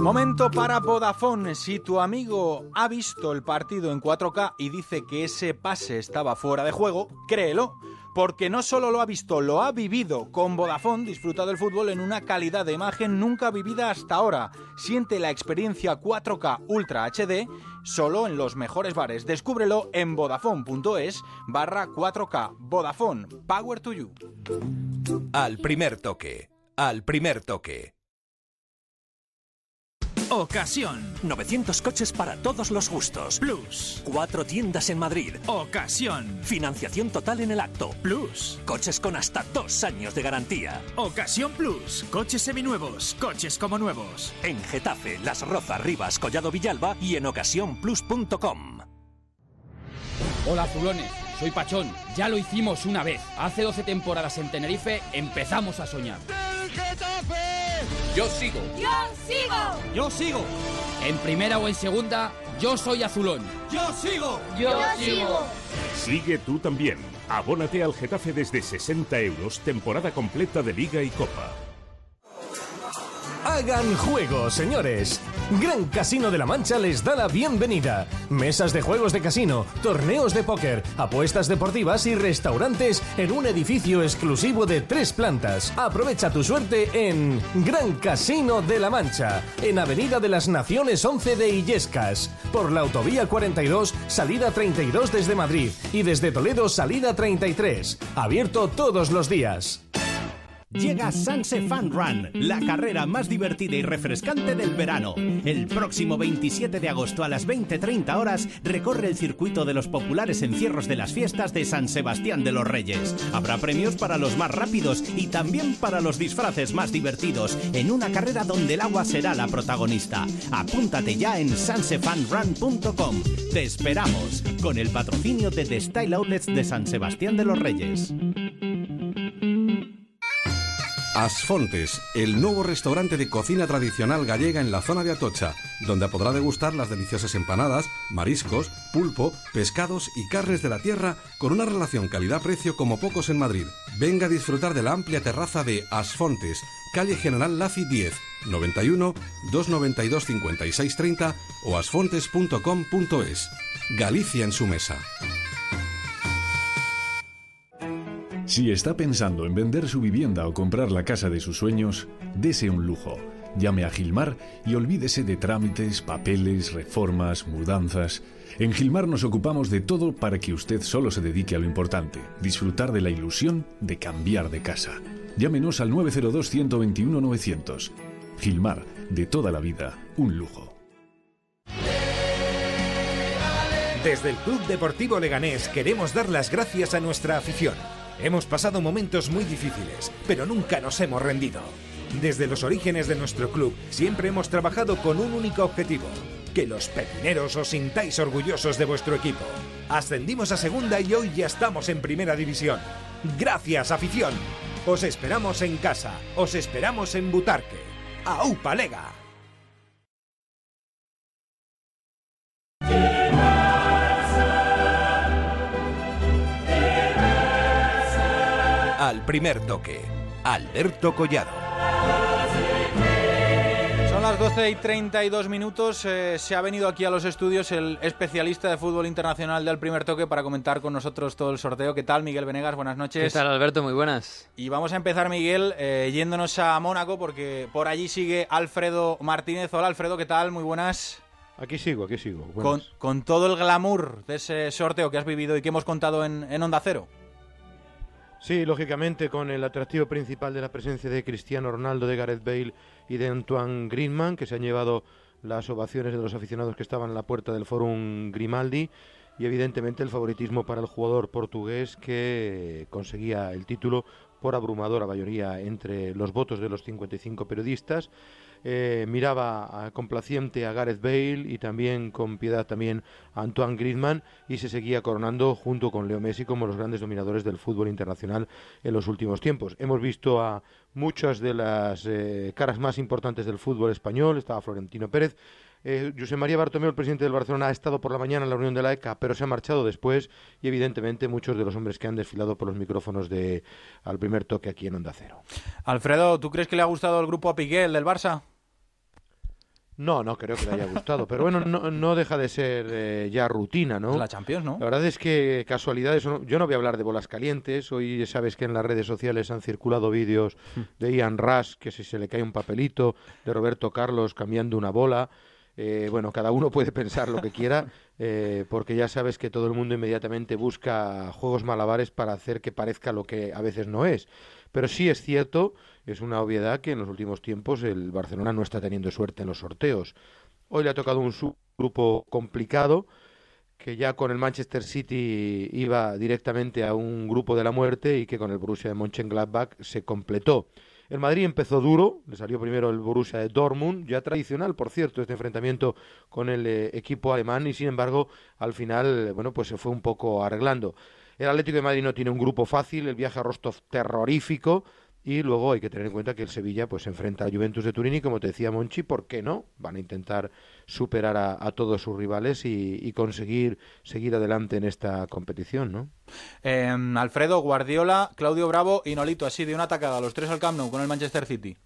Momento para Vodafone. Si tu amigo ha visto el partido en 4K y dice que ese pase estaba fuera de juego, créelo. Porque no solo lo ha visto, lo ha vivido. Con Vodafone disfruta del fútbol en una calidad de imagen nunca vivida hasta ahora. Siente la experiencia 4K Ultra HD solo en los mejores bares. Descúbrelo en vodafone.es barra 4K. Vodafone, Power to You. Al primer toque. Al primer toque. Ocasión. 900 coches para todos los gustos. Plus. Cuatro tiendas en Madrid. Ocasión. Financiación total en el acto. Plus. Coches con hasta dos años de garantía. Ocasión Plus. Coches seminuevos. Coches como nuevos. En Getafe, Las Rozas, Rivas, Collado Villalba y en ocasiónplus.com. Hola, Zulones. Soy Pachón. Ya lo hicimos una vez. Hace 12 temporadas en Tenerife empezamos a soñar. Yo sigo. Yo sigo. Yo sigo. En primera o en segunda, Yo soy azulón. Yo sigo. Yo sigo. Sigue tú también. Abónate al Getafe desde 60 euros, temporada completa de Liga y Copa. Hagan juego, señores. Gran Casino de la Mancha les da la bienvenida. Mesas de juegos de casino, torneos de póker, apuestas deportivas y restaurantes en un edificio exclusivo de tres plantas. Aprovecha tu suerte en Gran Casino de la Mancha, en Avenida de las Naciones 11 de Illescas, por la Autovía 42, salida 32 desde Madrid y desde Toledo, salida 33. Abierto todos los días. Llega Sanse Fun Run, la carrera más divertida y refrescante del verano. El próximo 27 de agosto a las 20.30 horas recorre el circuito de los populares encierros de las fiestas de San Sebastián de los Reyes. Habrá premios para los más rápidos y también para los disfraces más divertidos en una carrera donde el agua será la protagonista. Apúntate ya en sansefunrun.com. Te esperamos con el patrocinio de The Style Outlets de San Sebastián de los Reyes. Asfontes, el nuevo restaurante de cocina tradicional gallega en la zona de Atocha, donde podrá degustar las deliciosas empanadas, mariscos, pulpo, pescados y carnes de la tierra con una relación calidad-precio como pocos en Madrid. Venga a disfrutar de la amplia terraza de Asfontes, calle General Laci 10, 91 292 5630 o asfontes.com.es. Galicia en su mesa. Si está pensando en vender su vivienda o comprar la casa de sus sueños, dese un lujo. Llame a Gilmar y olvídese de trámites, papeles, reformas, mudanzas. En Gilmar nos ocupamos de todo para que usted solo se dedique a lo importante, disfrutar de la ilusión de cambiar de casa. Llámenos al 902-121-900. Gilmar, de toda la vida, un lujo. Desde el Club Deportivo Leganés queremos dar las gracias a nuestra afición. Hemos pasado momentos muy difíciles, pero nunca nos hemos rendido. Desde los orígenes de nuestro club siempre hemos trabajado con un único objetivo, que los pepineros os sintáis orgullosos de vuestro equipo. Ascendimos a segunda y hoy ya estamos en primera división. Gracias, afición. Os esperamos en casa, os esperamos en Butarque. ¡Aupa Lega! Al primer toque, Alberto Collado. Son las 12 y 32 minutos. Eh, se ha venido aquí a los estudios el especialista de fútbol internacional del primer toque para comentar con nosotros todo el sorteo. ¿Qué tal, Miguel Venegas? Buenas noches. ¿Qué tal, Alberto? Muy buenas. Y vamos a empezar, Miguel, eh, yéndonos a Mónaco porque por allí sigue Alfredo Martínez. Hola, Alfredo, ¿qué tal? Muy buenas. Aquí sigo, aquí sigo. Con, todo el glamour de ese sorteo que has vivido y que hemos contado en, en Onda Cero. Sí, lógicamente con el atractivo principal de la presencia de Cristiano Ronaldo, de Gareth Bale y de Antoine Griezmann, que se han llevado las ovaciones de los aficionados que estaban en la puerta del Forum Grimaldi y evidentemente el favoritismo para el jugador portugués que conseguía el título por abrumadora mayoría entre los votos de los 55 periodistas. Eh, miraba complaciente a Gareth Bale y también con piedad también a Antoine Griezmann y se seguía coronando junto con Leo Messi como los grandes dominadores del fútbol internacional en los últimos tiempos. Hemos visto a muchas de las eh, caras más importantes del fútbol español, estaba Florentino Pérez, eh, José María Bartomeu, el presidente del Barcelona, ha estado por la mañana en la reunión de la ECA, pero se ha marchado después y evidentemente muchos de los hombres que han desfilado por los micrófonos de al primer toque aquí en Onda Cero. Alfredo, ¿tú crees que le ha gustado el grupo a Piqué, el del Barça? No, no creo que le haya gustado, pero bueno, no, no deja de ser eh, ya rutina, ¿no? La Champions, ¿no? La verdad es que casualidades, yo no voy a hablar de bolas calientes, hoy sabes que en las redes sociales han circulado vídeos de Ian Rush, que si se le cae un papelito, de Roberto Carlos cambiando una bola, Eh, bueno, cada uno puede pensar lo que quiera, eh, porque ya sabes que todo el mundo inmediatamente busca juegos malabares para hacer que parezca lo que a veces no es. Pero sí es cierto, es una obviedad que en los últimos tiempos el Barcelona no está teniendo suerte en los sorteos. Hoy le ha tocado un subgrupo complicado, que ya con el Manchester City iba directamente a un grupo de la muerte y que con el Borussia de Mönchengladbach se completó. El Madrid empezó duro, le salió primero el Borussia de Dortmund, ya tradicional, por cierto, este enfrentamiento con el eh, equipo alemán y sin embargo al final, bueno, pues se fue un poco arreglando. El Atlético de Madrid no tiene un grupo fácil, el viaje a Rostov terrorífico, Y luego hay que tener en cuenta que el Sevilla pues se enfrenta a Juventus de Turín y como te decía Monchi, ¿por qué no? Van a intentar superar a, todos sus rivales y, conseguir seguir adelante en esta competición, ¿no? Em, Alfredo, Guardiola, Claudio Bravo y Nolito, así de una atacada, los tres al Camp Nou con el Manchester City.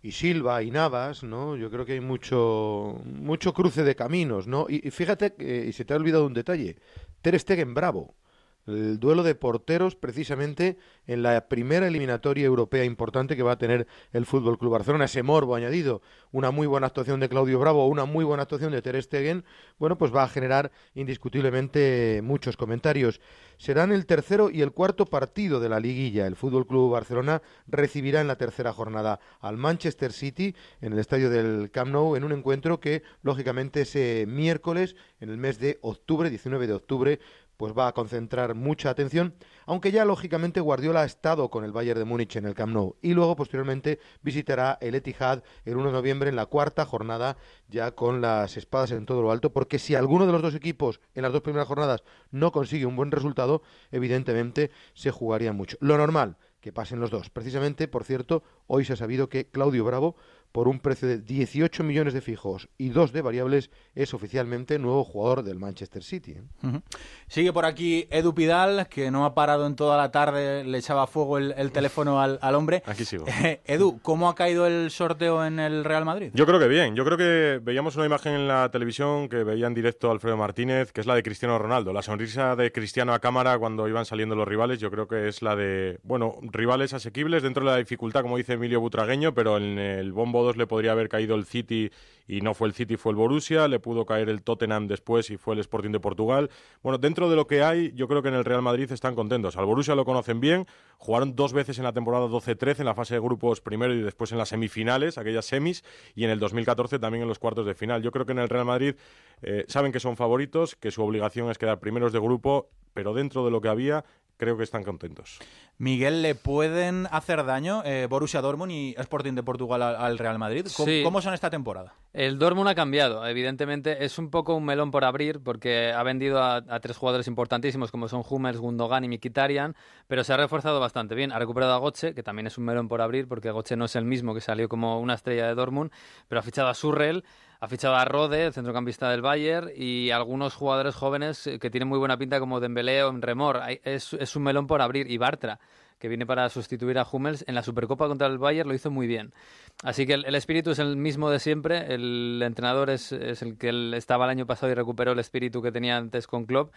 Y Silva y Navas, ¿no? Yo creo que hay mucho mucho cruce de caminos, ¿no? Y, fíjate, y se te ha olvidado un detalle, Ter Stegen Bravo el duelo de porteros precisamente en la primera eliminatoria europea importante que va a tener el Fútbol Club Barcelona. Ese morbo añadido, una muy buena actuación de Claudio Bravo, una muy buena actuación de Ter Stegen, bueno, pues va a generar indiscutiblemente muchos comentarios. Serán el tercero y el cuarto partido de la liguilla. El Fútbol Club Barcelona recibirá en la tercera jornada al Manchester City en el estadio del Camp Nou en un encuentro que lógicamente ese miércoles en el mes de octubre, 19 de octubre, pues va a concentrar mucha atención, aunque ya lógicamente Guardiola ha estado con el Bayern de Múnich en el Camp Nou y luego posteriormente visitará el Etihad el 1 de noviembre en la cuarta jornada ya con las espadas en todo lo alto, porque si alguno de los dos equipos en las dos primeras jornadas no consigue un buen resultado, evidentemente se jugaría mucho. Lo normal, que pasen los dos. Precisamente, por cierto, hoy se ha sabido que Claudio Bravo por un precio de 18 millones de fijos y dos de variables, es oficialmente nuevo jugador del Manchester City. ¿eh? Sigue por aquí Edu Pidal, que no ha parado en toda la tarde, le echaba fuego el, teléfono al, hombre. Aquí sigo. Edu, ¿cómo ha caído el sorteo en el Real Madrid? Yo creo que bien. Yo creo que veíamos una imagen en la televisión que veía en directo Alfredo Martínez, que es la de Cristiano Ronaldo. La sonrisa de Cristiano a cámara cuando iban saliendo los rivales, yo creo que es la de, bueno, rivales asequibles dentro de la dificultad, como dice Emilio Butragueño, pero en el bombo 2 le podría haber caído el City y no fue el City, fue el Borussia, le pudo caer el Tottenham después y fue el Sporting de Portugal. Bueno, dentro de lo que hay, yo creo que en el Real Madrid están contentos. Al Borussia lo conocen bien, jugaron dos veces en la temporada 12-13, en la fase de grupos primero y después en las semifinales, aquellas semis, y en el 2014 también en los cuartos de final. Yo creo que en el Real Madrid eh, saben que son favoritos, que su obligación es quedar primeros de grupo, pero dentro de lo que había, creo que están contentos. Miguel, ¿le pueden hacer daño eh, Borussia Dortmund y Sporting de Portugal al, Real Madrid? ¿Cómo, son esta temporada? El Dortmund ha cambiado, evidentemente. Es un poco un melón por abrir porque ha vendido a, tres jugadores importantísimos como son Hummels, Gundogan y Mikitarian, pero se ha reforzado bastante bien. Ha recuperado a Goche, que también es un melón por abrir porque Goche no es el mismo que salió como una estrella de Dortmund, pero ha fichado a Surrell ha fichado a Rode, el centrocampista del Bayern, y algunos jugadores jóvenes que tienen muy buena pinta como Dembélé o Remor. Es un melón por abrir. Y Bartra, que viene para sustituir a Hummels, en la Supercopa contra el Bayern lo hizo muy bien. Así que el, espíritu es el mismo de siempre. El entrenador es, el que estaba el año pasado y recuperó el espíritu que tenía antes con Klopp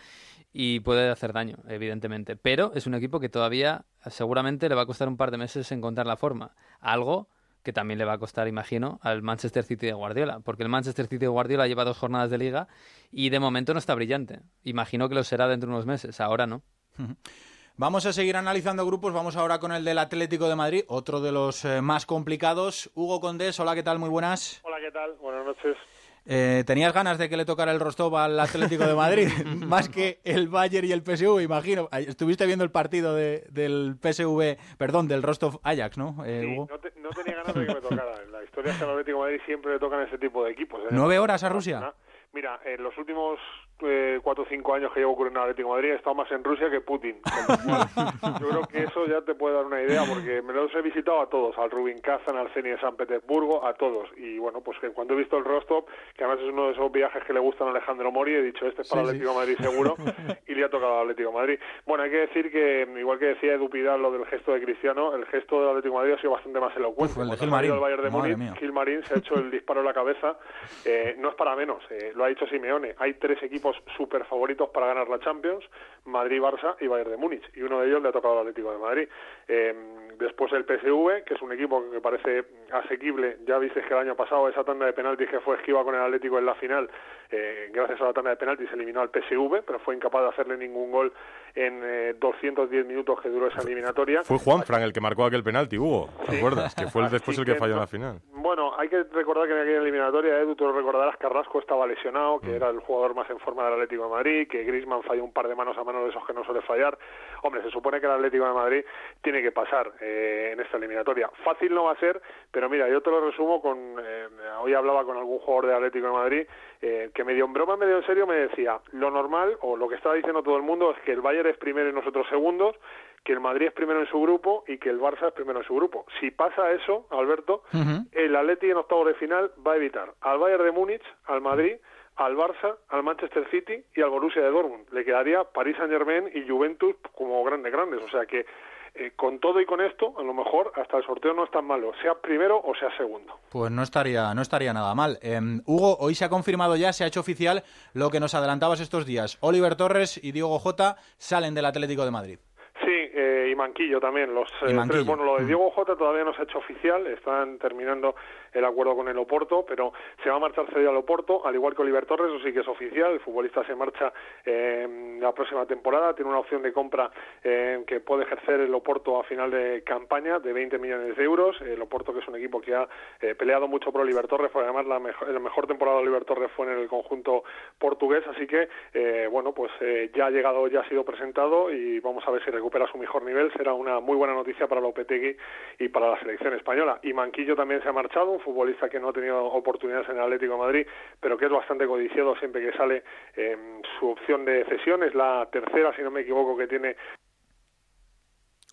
y puede hacer daño, evidentemente. Pero es un equipo que todavía seguramente le va a costar un par de meses encontrar la forma. Algo que también le va a costar, imagino, al Manchester City de Guardiola, porque el Manchester City de Guardiola lleva dos jornadas de liga y de momento no está brillante. Imagino que lo será dentro de unos meses, ahora no. Vamos a seguir analizando grupos, vamos ahora con el del Atlético de Madrid, otro de los eh, más complicados. Hugo Condés, hola, ¿qué tal? Muy buenas. Hola, ¿qué tal? Buenas noches. Eh, ¿Tenías ganas de que le tocara el Rostov al Atlético de Madrid? Más que el Bayern y el PSV, imagino. Estuviste viendo el partido del PSV, perdón, del Rostov Ajax, ¿no, eh, Hugo? no, tenía ganas de que me tocara. En la historia del Atlético de Madrid siempre le tocan ese tipo de equipos. ¿eh? ¿Nueve horas a Rusia? Mira, en los últimos eh, cuatro o cinco años que llevo ocurriendo en Atlético de Madrid he estado más en Rusia que Putin. Yo creo que eso ya te puede dar una idea porque me los he visitado a todos, al Rubin Kazan, al CENI de San Petersburgo, a todos. Y bueno, pues que cuando he visto el Rostov, que además es uno de esos viajes que le gustan a Alejandro Mori, he dicho, este es para Atlético de Madrid seguro, y le ha tocado al Atlético de Madrid. Bueno, hay que decir que, igual que decía Edu Pidal lo del gesto de Cristiano, el gesto del Atlético de Madrid ha sido bastante más elocuente. el de Gilmarín. Bayern de Múnich, Gilmarín se ha hecho el disparo en la cabeza. Eh, no es para menos, eh, lo ha dicho Simeone. Hay tres equipos súper favoritos para ganar la Champions, Madrid, Barça y Bayern de Múnich, y uno de ellos le ha tocado al Atlético de Madrid. Eh, después el PSV, que es un equipo que parece asequible, ya viste que el año pasado esa tanda de penaltis que fue esquiva con el Atlético en la final, eh, gracias a la tanda de penaltis se eliminó al PSV, pero fue incapaz de hacerle ningún gol en 210 eh, minutos que duró esa eliminatoria. Fue Juan Fran el que marcó aquel penalti, Hugo, ¿te acuerdas? Que fue después el que falló en la final. Bueno, hay que recordar que en aquella eliminatoria, Edu, tú lo recordarás, Carrasco estaba lesionado, que mm. era el jugador más en forma del Atlético de Madrid, que Griezmann falló un par de manos a mano de esos que no suele fallar. Hombre, se supone que el Atlético de Madrid tiene que pasar eh, en esta eliminatoria. Fácil no va a ser, pero mira, yo te lo resumo con. Eh, hoy hablaba con algún jugador de Atlético de Madrid eh, que medio en broma, medio en serio me decía: lo normal, o lo que está diciendo todo el mundo, es que el Bayern es primero y nosotros segundos, que el Madrid es primero en su grupo y que el Barça es primero en su grupo. Si pasa eso, Alberto, el Atlético en octavos de final va a evitar al Bayern de Múnich, al Madrid al Barça, al Manchester City y al Borussia de Dortmund. Le quedaría París Saint Germain y Juventus como grandes grandes. O sea que eh, con todo y con esto, a lo mejor hasta el sorteo no es tan malo, sea primero o sea segundo. Pues no estaría, no estaría nada mal. Em, Hugo, hoy se ha confirmado ya, se ha hecho oficial lo que nos adelantabas estos días. Oliver Torres y Diego Jota salen del Atlético de Madrid. Sí, eh, y Manquillo también. Los eh, tres, bueno, lo de mm. Diego Jota todavía no se ha hecho oficial, están terminando el acuerdo con el Oporto, pero se va a marchar cedido al Oporto, al igual que Oliver Torres, eso sí que es oficial, el futbolista se marcha eh, la próxima temporada, tiene una opción de compra eh, que puede ejercer el Oporto a final de campaña de 20 millones de euros, el Oporto que es un equipo que ha eh, peleado mucho por Oliver Torres, porque además la mejor, la mejor temporada de Oliver Torres fue en el conjunto portugués, así que eh, bueno, pues ya ha llegado, ya ha sido presentado y vamos a ver si recupera su mejor nivel, será una muy buena noticia para Lopetegui y para la selección española. Y Manquillo también se ha marchado, futbolista que no ha tenido oportunidades en el Atlético de Madrid, pero que es bastante codiciado siempre que sale eh, su opción de cesión. Es la tercera, si no me equivoco, que tiene.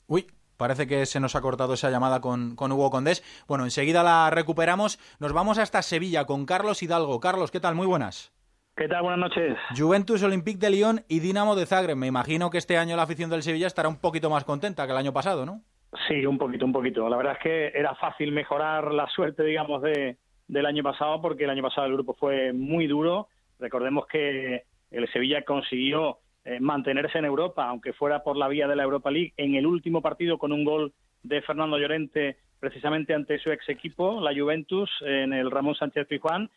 Uy, Parece que se nos ha cortado esa llamada con, con, Hugo Condés. Bueno, enseguida la recuperamos. Nos vamos hasta Sevilla con Carlos Hidalgo. Carlos, ¿qué tal? Muy buenas. ¿Qué tal? Buenas noches. Juventus, Olympique de Lyon y Dinamo de Zagreb. Me imagino que este año la afición del Sevilla estará un poquito más contenta que el año pasado, ¿no? Sí, un poquito, un poquito. La verdad es que era fácil mejorar la suerte, digamos, de, del año pasado, porque el año pasado el grupo fue muy duro. Recordemos que el Sevilla consiguió eh, mantenerse en Europa, aunque fuera por la vía de la Europa League, en el último partido con un gol de Fernando Llorente, precisamente ante su ex equipo, la Juventus, en el Ramón Sánchez Pizjuán.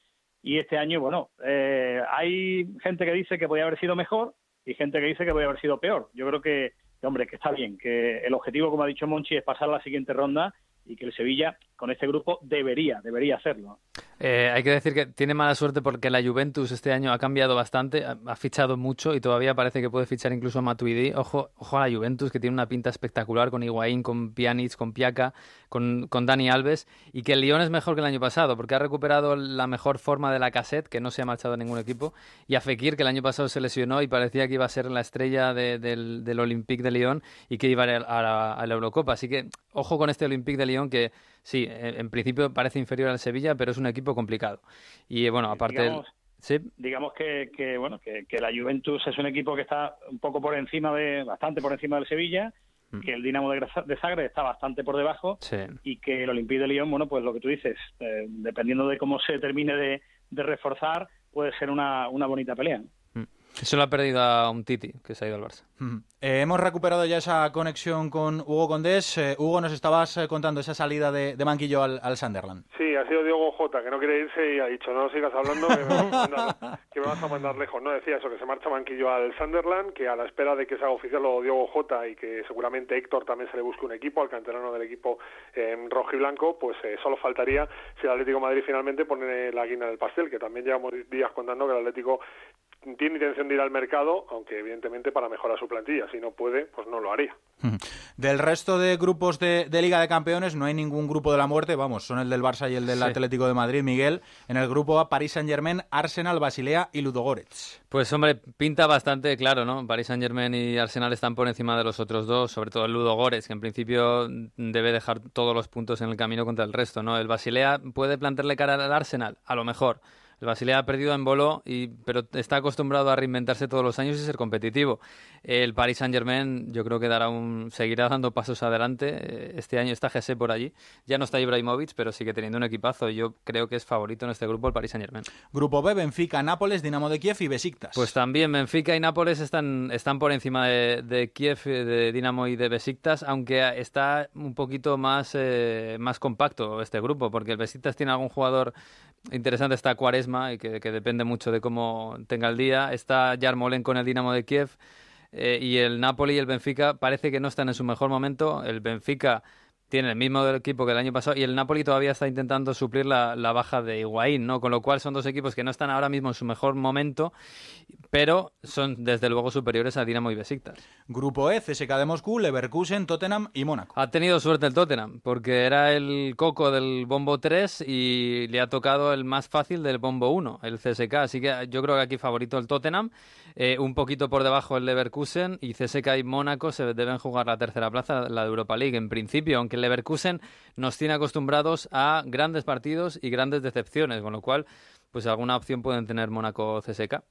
Y este año, bueno, eh, hay gente que dice que podía haber sido mejor y gente que dice que podía haber sido peor. Yo creo que hombre, que está bien, que el objetivo, como ha dicho Monchi, es pasar a la siguiente ronda y que el Sevilla con este grupo debería, debería hacerlo. Eh, hay que decir que tiene mala suerte porque la Juventus este año ha cambiado bastante, ha, fichado mucho y todavía parece que puede fichar incluso a Matuidi. Ojo, ojo a la Juventus que tiene una pinta espectacular con Higuaín, con Pjanic, con Piaca, con, con Dani Alves y que el Lyon es mejor que el año pasado porque ha recuperado la mejor forma de la cassette, que no se ha marchado a ningún equipo, y a Fekir, que el año pasado se lesionó y parecía que iba a ser la estrella del, del Olympique de Lyon y que iba a, a la Eurocopa. Así que ojo con este Olympique de Lyon que sí, en principio parece inferior al Sevilla, pero es un equipo complicado. Y bueno, aparte... Digamos, ¿sí? digamos que, que bueno que, que, la Juventus es un equipo que está un poco por encima de, bastante por encima del Sevilla, mm. que el Dinamo de, de Zagreb está bastante por debajo y que el Olympique de Lyon, bueno, pues lo que tú dices, eh, dependiendo de cómo se termine de, de reforzar, puede ser una, una bonita pelea. Eso lo ha perdido a un Titi, que se ha ido al Barça. Eh, hemos recuperado ya esa conexión con Hugo Condés. Eh, Hugo, nos estabas eh, contando esa salida de, de Manquillo al, al, Sunderland. Sí, ha sido Diego Jota, que no quiere irse y ha dicho, no sigas hablando, que me, vas a mandar, lejos. No, decía eso, que se marcha Manquillo al Sunderland, que a la espera de que se haga oficial lo Diego Jota y que seguramente Héctor también se le busque un equipo, al canterano del equipo en rojo y blanco, pues solo faltaría si el Atlético Madrid finalmente pone la guina del pastel, que también llevamos días contando que el Atlético tiene intención de ir al mercado, aunque evidentemente para mejorar su plantilla. Si no puede, pues no lo haría. Del resto de grupos de, Liga de Campeones no hay ningún grupo de la muerte, vamos, son el del Barça y el del Atlético de Madrid, Miguel. En el grupo A, París Saint-Germain, Arsenal, Basilea y Ludogorets. Pues hombre, pinta bastante claro, ¿no? París Saint-Germain y Arsenal están por encima de los otros dos, sobre todo el Ludogorets, que en principio debe dejar todos los puntos en el camino contra el resto, ¿no? El Basilea puede plantearle cara al Arsenal, a lo mejor el Basilea ha perdido en bolo, y, pero está acostumbrado a reinventarse todos los años y ser competitivo. El Paris Saint-Germain yo creo que dará un, seguirá dando pasos adelante. Eh, este año está Gese por allí. Ya no está Ibrahimovic, pero sigue teniendo un equipazo. Yo creo que es favorito en este grupo el Paris Saint-Germain. Grupo B, Benfica, Nápoles, Dinamo de Kiev y Besiktas. Pues también Benfica y Nápoles están, están por encima de, Kiev, de Dinamo y de Besiktas, aunque está un poquito más, eh, más compacto este grupo, porque el Besiktas tiene algún jugador interesante está Cuaresma y que, depende mucho de cómo tenga el día. Está Yarmolen con el Dinamo de Kiev eh, y el Napoli y el Benfica parece que no están en su mejor momento. El Benfica tiene el mismo equipo que el año pasado y el Napoli todavía está intentando suplir la, la, baja de Higuaín, ¿no? Con lo cual son dos equipos que no están ahora mismo en su mejor momento, pero son desde luego superiores a Dinamo y Besiktas. Grupo E, CSK de Moscú, Leverkusen, Tottenham y Mónaco. Ha tenido suerte el Tottenham, porque era el coco del bombo 3 y le ha tocado el más fácil del bombo 1, el CSK, así que yo creo que aquí favorito el Tottenham, eh, un poquito por debajo el Leverkusen y CSK y Mónaco se deben jugar la tercera plaza, la de Europa League en principio, aunque el Leverkusen nos tiene acostumbrados a grandes partidos y grandes decepciones, con lo cual pues alguna opción pueden tener Mónaco CSK.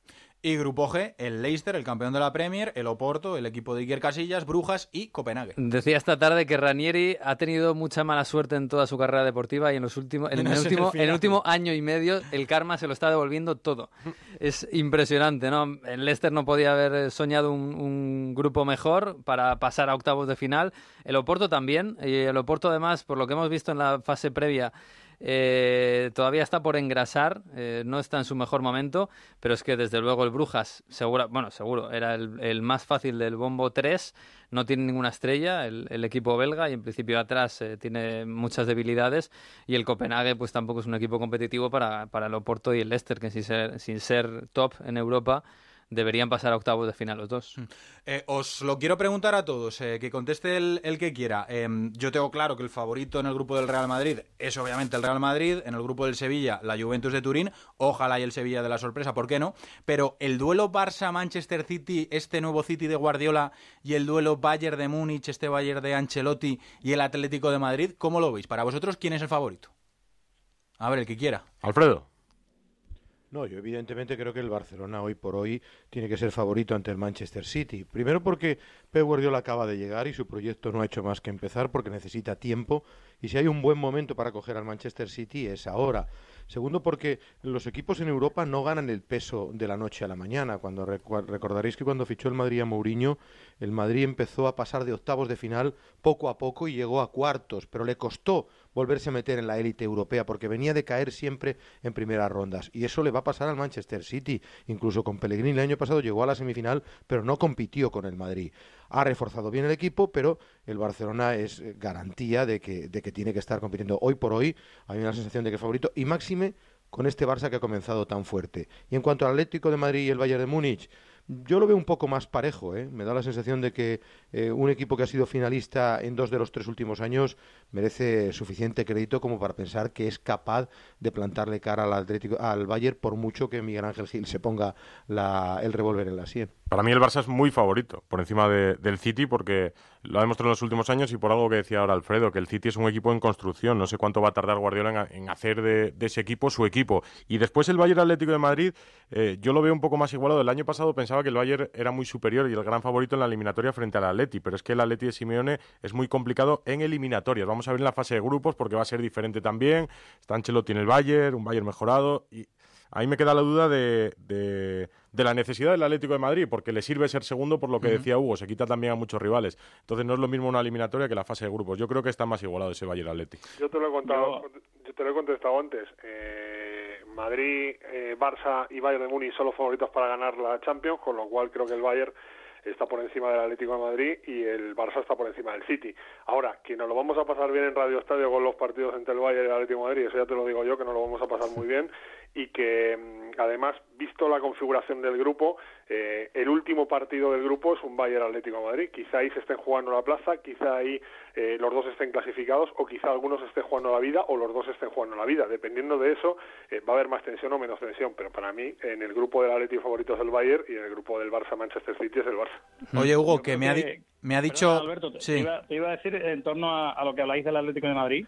Y Grupo G, el Leicester, el campeón de la Premier, el Oporto, el equipo de Iker Casillas, Brujas y Copenhague. Decía esta tarde que Ranieri ha tenido mucha mala suerte en toda su carrera deportiva y en los últimos, en, el, último, en el último año y medio el karma se lo está devolviendo todo. Es impresionante, ¿no? El Leicester no podía haber soñado un, un grupo mejor para pasar a octavos de final. El Oporto también. Y el Oporto además, por lo que hemos visto en la fase previa, eh, todavía está por engrasar, eh, no está en su mejor momento, pero es que desde luego el Brujas, seguro, bueno, seguro, era el, más fácil del bombo 3, no tiene ninguna estrella el, el equipo belga y en principio atrás eh, tiene muchas debilidades y el Copenhague pues tampoco es un equipo competitivo para, para el Oporto y el Leicester, que sin ser, sin ser top en Europa deberían pasar a octavos de final los dos. Eh, os lo quiero preguntar a todos, eh, que conteste el, el que quiera. Eh, yo tengo claro que el favorito en el grupo del Real Madrid es obviamente el Real Madrid, en el grupo del Sevilla la Juventus de Turín, ojalá y el Sevilla de la sorpresa, ¿por qué no? Pero el duelo Barça-Manchester City, este nuevo City de Guardiola y el duelo Bayern de Múnich, este Bayern de Ancelotti y el Atlético de Madrid, ¿cómo lo veis? Para vosotros, ¿quién es el favorito? A ver, el que quiera. Alfredo. No, yo evidentemente creo que el Barcelona hoy por hoy tiene que ser favorito ante el Manchester City. Primero porque Pep Guardiola acaba de llegar y su proyecto no ha hecho más que empezar porque necesita tiempo y si hay un buen momento para coger al Manchester City es ahora. Segundo, porque los equipos en Europa no ganan el peso de la noche a la mañana. Cuando recordaréis que cuando fichó el Madrid a Mourinho, el Madrid empezó a pasar de octavos de final poco a poco y llegó a cuartos, pero le costó volverse a meter en la élite europea porque venía de caer siempre en primeras rondas. Y eso le va a pasar al Manchester City. Incluso con Pellegrini el año pasado llegó a la semifinal pero no compitió con el Madrid. Ha reforzado bien el equipo pero el Barcelona es garantía de que, de que tiene que estar compitiendo. Hoy por hoy hay una sensación de que es favorito y máxime con este Barça que ha comenzado tan fuerte. Y en cuanto al Atlético de Madrid y el Bayern de Múnich yo lo veo un poco más parejo, ¿eh? me da la sensación de que eh, un equipo que ha sido finalista en dos de los tres últimos años merece suficiente crédito como para pensar que es capaz de plantarle cara al Atlético, al Bayern por mucho que Miguel Ángel Gil se ponga la, el revólver en la sien. Para mí el Barça es muy favorito por encima de, del City porque lo ha demostrado en los últimos años y por algo que decía ahora Alfredo, que el City es un equipo en construcción. No sé cuánto va a tardar Guardiola en, hacer de, ese equipo su equipo. Y después el Bayern Atlético de Madrid, eh, yo lo veo un poco más igualado. El año pasado pensaba que el Bayern era muy superior y el gran favorito en la eliminatoria frente al Atleti, pero es que el Atleti de Simeone es muy complicado en eliminatorias. Vamos a ver en la fase de grupos porque va a ser diferente también. Está Ancelotti en el Bayern, un Bayern mejorado y ahí me queda la duda de, de, la necesidad del Atlético de Madrid, porque le sirve ser segundo por lo que uh -huh. decía Hugo, se quita también a muchos rivales. Entonces no es lo mismo una eliminatoria que la fase de grupos. Yo creo que está más igualado ese Bayern Atlético. Yo te lo he contado, yo, yo te lo he contestado antes. Eh, Madrid, eh, Barça y Bayern de Múnich son los favoritos para ganar la Champions, con lo cual creo que el Bayern está por encima del Atlético de Madrid y el Barça está por encima del City. Ahora, que nos lo vamos a pasar bien en Radio Estadio con los partidos entre el Bayern y el Atlético de Madrid, eso ya te lo digo yo, que nos lo vamos a pasar muy bien y que mm, además, visto la configuración del grupo, eh, el último partido del grupo es un Bayern Atlético de Madrid. Quizá ahí se estén jugando la plaza, quizá ahí eh, los dos estén clasificados o quizá algunos estén jugando la vida o los dos estén jugando la vida. Dependiendo de eso, eh, va a haber más tensión o menos tensión. Pero para mí, en el grupo del Atlético favorito es el Bayern y en el grupo del Barça Manchester City es el Barça. Oye, Hugo, que me, me ha dicho... Alberto, te, sí. iba, te, iba, a decir en torno a, a lo que habláis del Atlético de Madrid,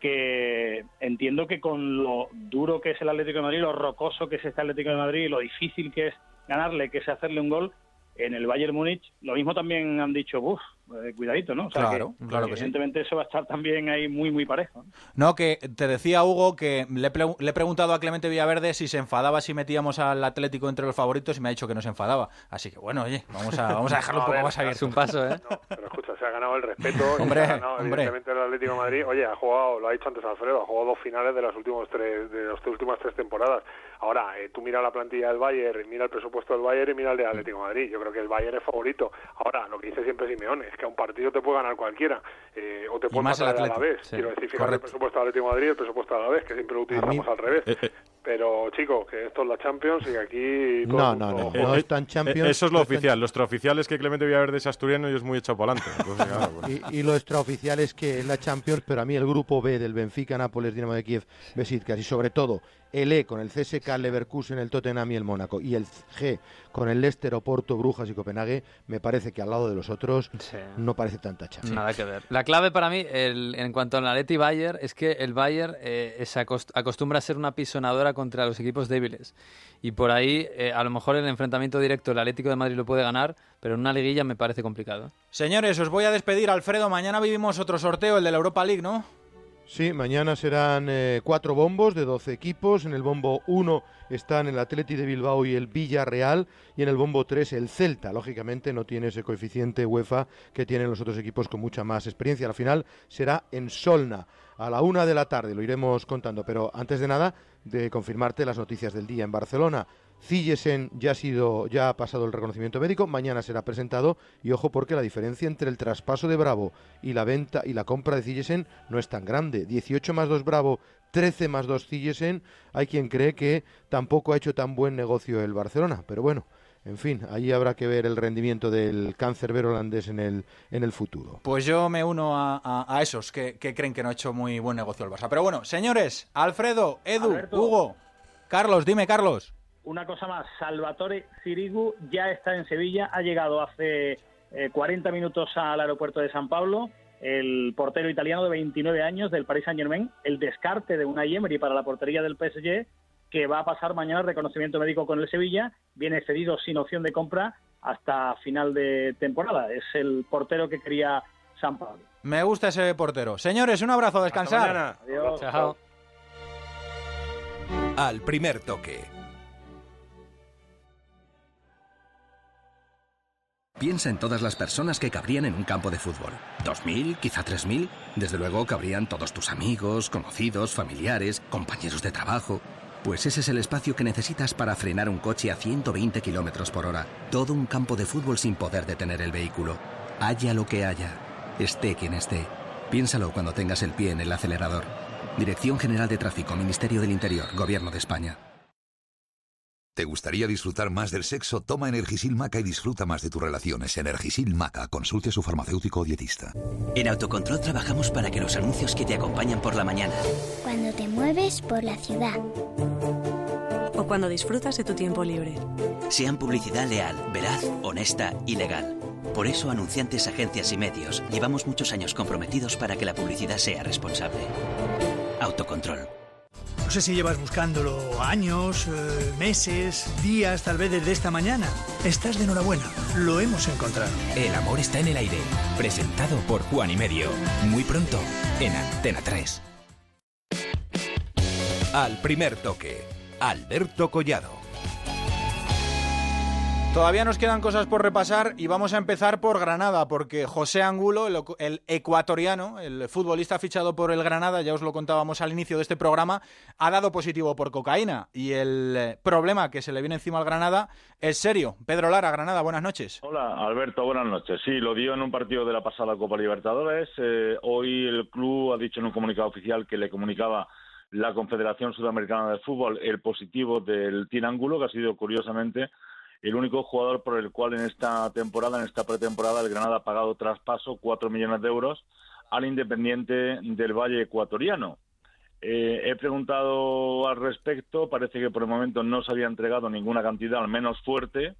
que entiendo que con lo duro que es el Atlético de Madrid, lo rocoso que es este Atlético de Madrid, lo difícil que es ganarle, que es hacerle un gol, en el Bayern Múnich, lo mismo también han dicho, uff, eh, cuidadito, ¿no? O sea, claro, que, claro que evidentemente sí. eso va a estar también ahí muy, muy parejo. No, que te decía Hugo que le, le, he preguntado a Clemente Villaverde si se enfadaba si metíamos al Atlético entre los favoritos y me ha dicho que no se enfadaba. Así que bueno, oye, vamos a, vamos a dejarlo no, un poco ver, más abierto. Es un paso, ¿eh? No, pero escucha, se ha ganado el respeto. hombre, se ha ganado, hombre. Evidentemente el Atlético de Madrid, oye, ha jugado, lo ha dicho antes Alfredo, ha jugado dos finales de las últimas tres, de las últimas tres temporadas. Ahora, eh, tú mira la plantilla del Bayern, mira el presupuesto del Bayern y mira el de Atlético de Madrid. Yo creo que el Bayern es favorito. Ahora, lo que dice siempre Simeone, es que a un partido te puede ganar cualquiera, eh, o te puede matar a la vez. sí, Quiero decir, fíjate el presupuesto del Atlético de Madrid y el presupuesto de la vez, que siempre lo utilizamos al revés. Eh, eh, Pero, chicos, que esto es la Champions y que aquí... No, no, no, juega. no es tan Champions. Eh, Eso es lo oficial. Lo extraoficial es que Clemente Villaverde es asturiano y es muy echado para adelante. Entonces, claro, pues- Y, y lo extraoficial es que es la Champions, pero a mí el grupo B del Benfica, Nápoles, Dinamo de Kiev, Besiktas y sobre todo el E con el CSK, Leverkusen, el Tottenham y el Mónaco y el G con el Leicester, Oporto, Brujas y Copenhague, me parece que al lado de los otros no parece tanta Champions. Nada que ver. La clave para mí, el- en cuanto al Atleti Bayern, es que el Bayern eh, se acost- acostumbra a ser una pisonadora contra los equipos débiles. Y por ahí, eh, a lo mejor el enfrentamiento directo, el Atlético de Madrid lo puede ganar, pero en una liguilla me parece complicado. Señores, os voy a despedir. Alfredo, mañana vivimos otro sorteo, el de la Europa League, ¿no? Sí, mañana serán eh, cuatro bombos de 12 equipos. En el bombo 1 están el Atleti de Bilbao y el Villarreal. Y en el bombo 3 el Celta. Lógicamente no tiene ese coeficiente UEFA que tienen los otros equipos con mucha más experiencia. La final será en Solna a la una de la tarde. Lo iremos contando. Pero antes de nada, de confirmarte las noticias del día en Barcelona. Cillesen ya ha sido, ya ha pasado el reconocimiento médico, mañana será presentado y ojo porque la diferencia entre el traspaso de Bravo y la venta y la compra de Cillesen no es tan grande. 18 más 2 Bravo, 13 más 2 Cillesen. Hay quien cree que tampoco ha hecho tan buen negocio el Barcelona, pero bueno, en fin, ahí habrá que ver el rendimiento del cáncer holandés en el, en el futuro. Pues yo me uno a, a- a esos que, que creen que no ha hecho muy buen negocio el Barça. Pero bueno, señores, Alfredo, Edu, Alberto. Hugo, Carlos, dime, Carlos. Una cosa más, Salvatore Sirigu ya está en Sevilla, ha llegado hace eh, 40 minutos al aeropuerto de San Pablo, el portero italiano de 29 años del Paris Saint-Germain, el descarte de Unai Emery para la portería del PSG, que va a pasar mañana el reconocimiento médico con el Sevilla, viene cedido sin opción de compra hasta final de temporada. Es el portero que quería San Pablo. Me gusta ese portero. Señores, un abrazo, a descansar. Adiós. Chao. Al primer toque. Piensa en todas las personas que cabrían en un campo de fútbol. ¿Dos mil? ¿Quizá tres mil? Desde luego cabrían todos tus amigos, conocidos, familiares, compañeros de trabajo. Pues ese es el espacio que necesitas para frenar un coche a 120 kilómetros por hora. Todo un campo de fútbol sin poder detener el vehículo. Haya lo que haya. Esté quien esté. Piénsalo cuando tengas el pie en el acelerador. Dirección General de Tráfico, Ministerio del Interior, Gobierno de España. ¿Te gustaría disfrutar más del sexo? Toma Energisil Maca y disfruta más de tus relaciones. Energisil Maca. Consulte a su farmacéutico o dietista. En Autocontrol trabajamos para que los anuncios que te acompañan por la mañana, Cuando te mueves por la ciudad. O cuando disfrutas de tu tiempo libre. sean publicidad leal, veraz, honesta y legal. Por eso, anunciantes, agencias y medios, llevamos muchos años comprometidos para que la publicidad sea responsable. Autocontrol. No sé si llevas buscándolo años, eh, meses, días, tal vez desde esta mañana. Estás de enhorabuena, lo hemos encontrado. El amor está en el aire. Presentado por Juan y Medio. Muy pronto en Antena 3. Al primer toque. Alberto Collado. Todavía nos quedan cosas por repasar y vamos a empezar por Granada, porque José Angulo, el, ecuatoriano, el futbolista fichado por el Granada, ya os lo contábamos al inicio de este programa, ha dado positivo por cocaína y el eh, problema que se le viene encima al Granada es serio. Pedro Lara, Granada, buenas noches. Hola, Alberto, buenas noches. Sí, lo dio en un partido de la pasada Copa Libertadores. Eh, hoy el club ha dicho en un comunicado oficial que le comunicaba la Confederación Sudamericana de Fútbol el positivo del Tinángulo, que ha sido curiosamente el único jugador por el cual en esta temporada, en esta pretemporada, el Granada ha pagado traspaso 4 millones de euros al Independiente del Valle Ecuatoriano. Eh, he preguntado al respecto, parece que por el momento no se había entregado ninguna cantidad, al menos fuerte,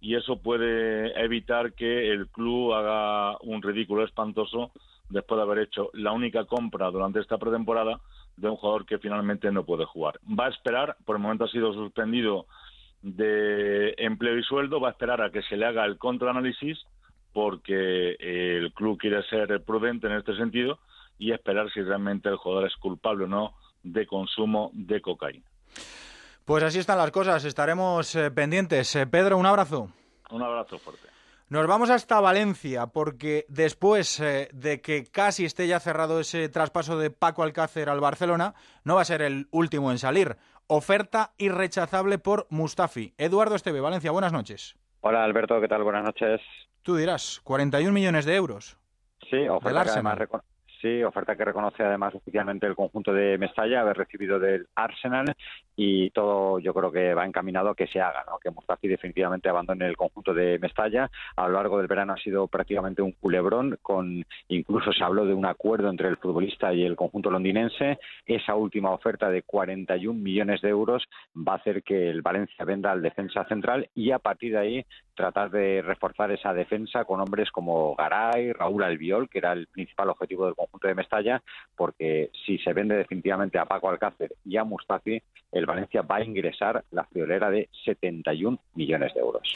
y eso puede evitar que el club haga un ridículo espantoso después de haber hecho la única compra durante esta pretemporada de un jugador que finalmente no puede jugar. Va a esperar, por el momento ha sido suspendido de empleo y sueldo, va a esperar a que se le haga el contraanálisis porque el club quiere ser prudente en este sentido y esperar si realmente el jugador es culpable o no de consumo de cocaína. Pues así están las cosas, estaremos eh, pendientes. Eh, Pedro, un abrazo. Un abrazo fuerte. Nos vamos hasta Valencia porque después eh, de que casi esté ya cerrado ese traspaso de Paco Alcácer al Barcelona, no va a ser el último en salir. Oferta irrechazable por Mustafi. Eduardo Esteve, Valencia, buenas noches. Hola Alberto, ¿qué tal? Buenas noches. Tú dirás, 41 millones de euros. Sí, oferta que, además, sí, oferta que reconoce además oficialmente el conjunto de Mestalla, haber recibido del Arsenal y todo yo creo que va encaminado a que se haga, ¿no? que Mustafi definitivamente abandone el conjunto de Mestalla. A lo largo del verano ha sido prácticamente un culebrón, con incluso se habló de un acuerdo entre el futbolista y el conjunto londinense. Esa última oferta de 41 millones de euros va a hacer que el Valencia venda al defensa central y a partir de ahí tratar de reforzar esa defensa con hombres como Garay, Raúl Albiol, que era el principal objetivo del conjunto de Mestalla, porque si se vende definitivamente a Paco Alcácer y a Mustafi, el Valencia va a ingresar la friolera de 71 millones de euros.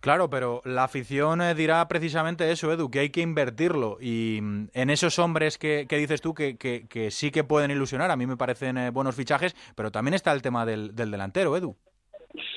Claro, pero la afición eh, dirá precisamente eso, Edu, que hay que invertirlo. Y mm, en esos hombres que, dices tú que, que, sí que pueden ilusionar, a mí me parecen eh, buenos fichajes, pero también está el tema del delantero, Edu.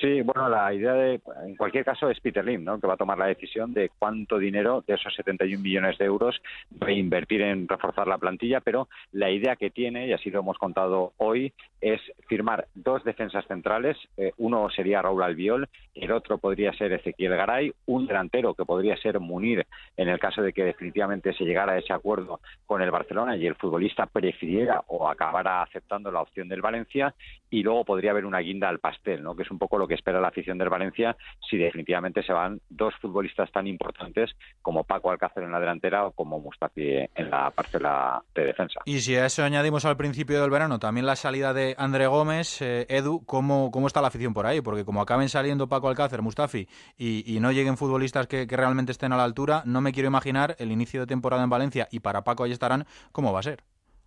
Sí, bueno, la idea de, en cualquier caso, es Peter Lim, ¿no? que va a tomar la decisión de cuánto dinero de esos 71 millones de euros va a invertir en reforzar la plantilla, pero la idea que tiene, y así lo hemos contado hoy, es firmar dos defensas centrales. Eh, uno sería Raúl Albiol, el otro podría ser Ezequiel Garay, un delantero que podría ser Munir en el caso de que definitivamente se llegara a ese acuerdo con el Barcelona y el futbolista prefiriera o acabara aceptando la opción del Valencia, y luego podría haber una guinda al pastel, ¿no? que es un poco lo que espera la afición del Valencia si definitivamente se van dos futbolistas tan importantes como Paco Alcácer en la delantera o como Mustafi en la parcela de defensa. Y si a eso añadimos al principio del verano también la salida de André Gómez, eh, Edu, ¿cómo, ¿cómo está la afición por ahí? Porque como acaben saliendo Paco Alcácer, Mustafi y, no lleguen futbolistas que, que realmente estén a la altura, no me quiero imaginar el inicio de temporada en Valencia y para Paco ahí estarán, ¿cómo va a ser?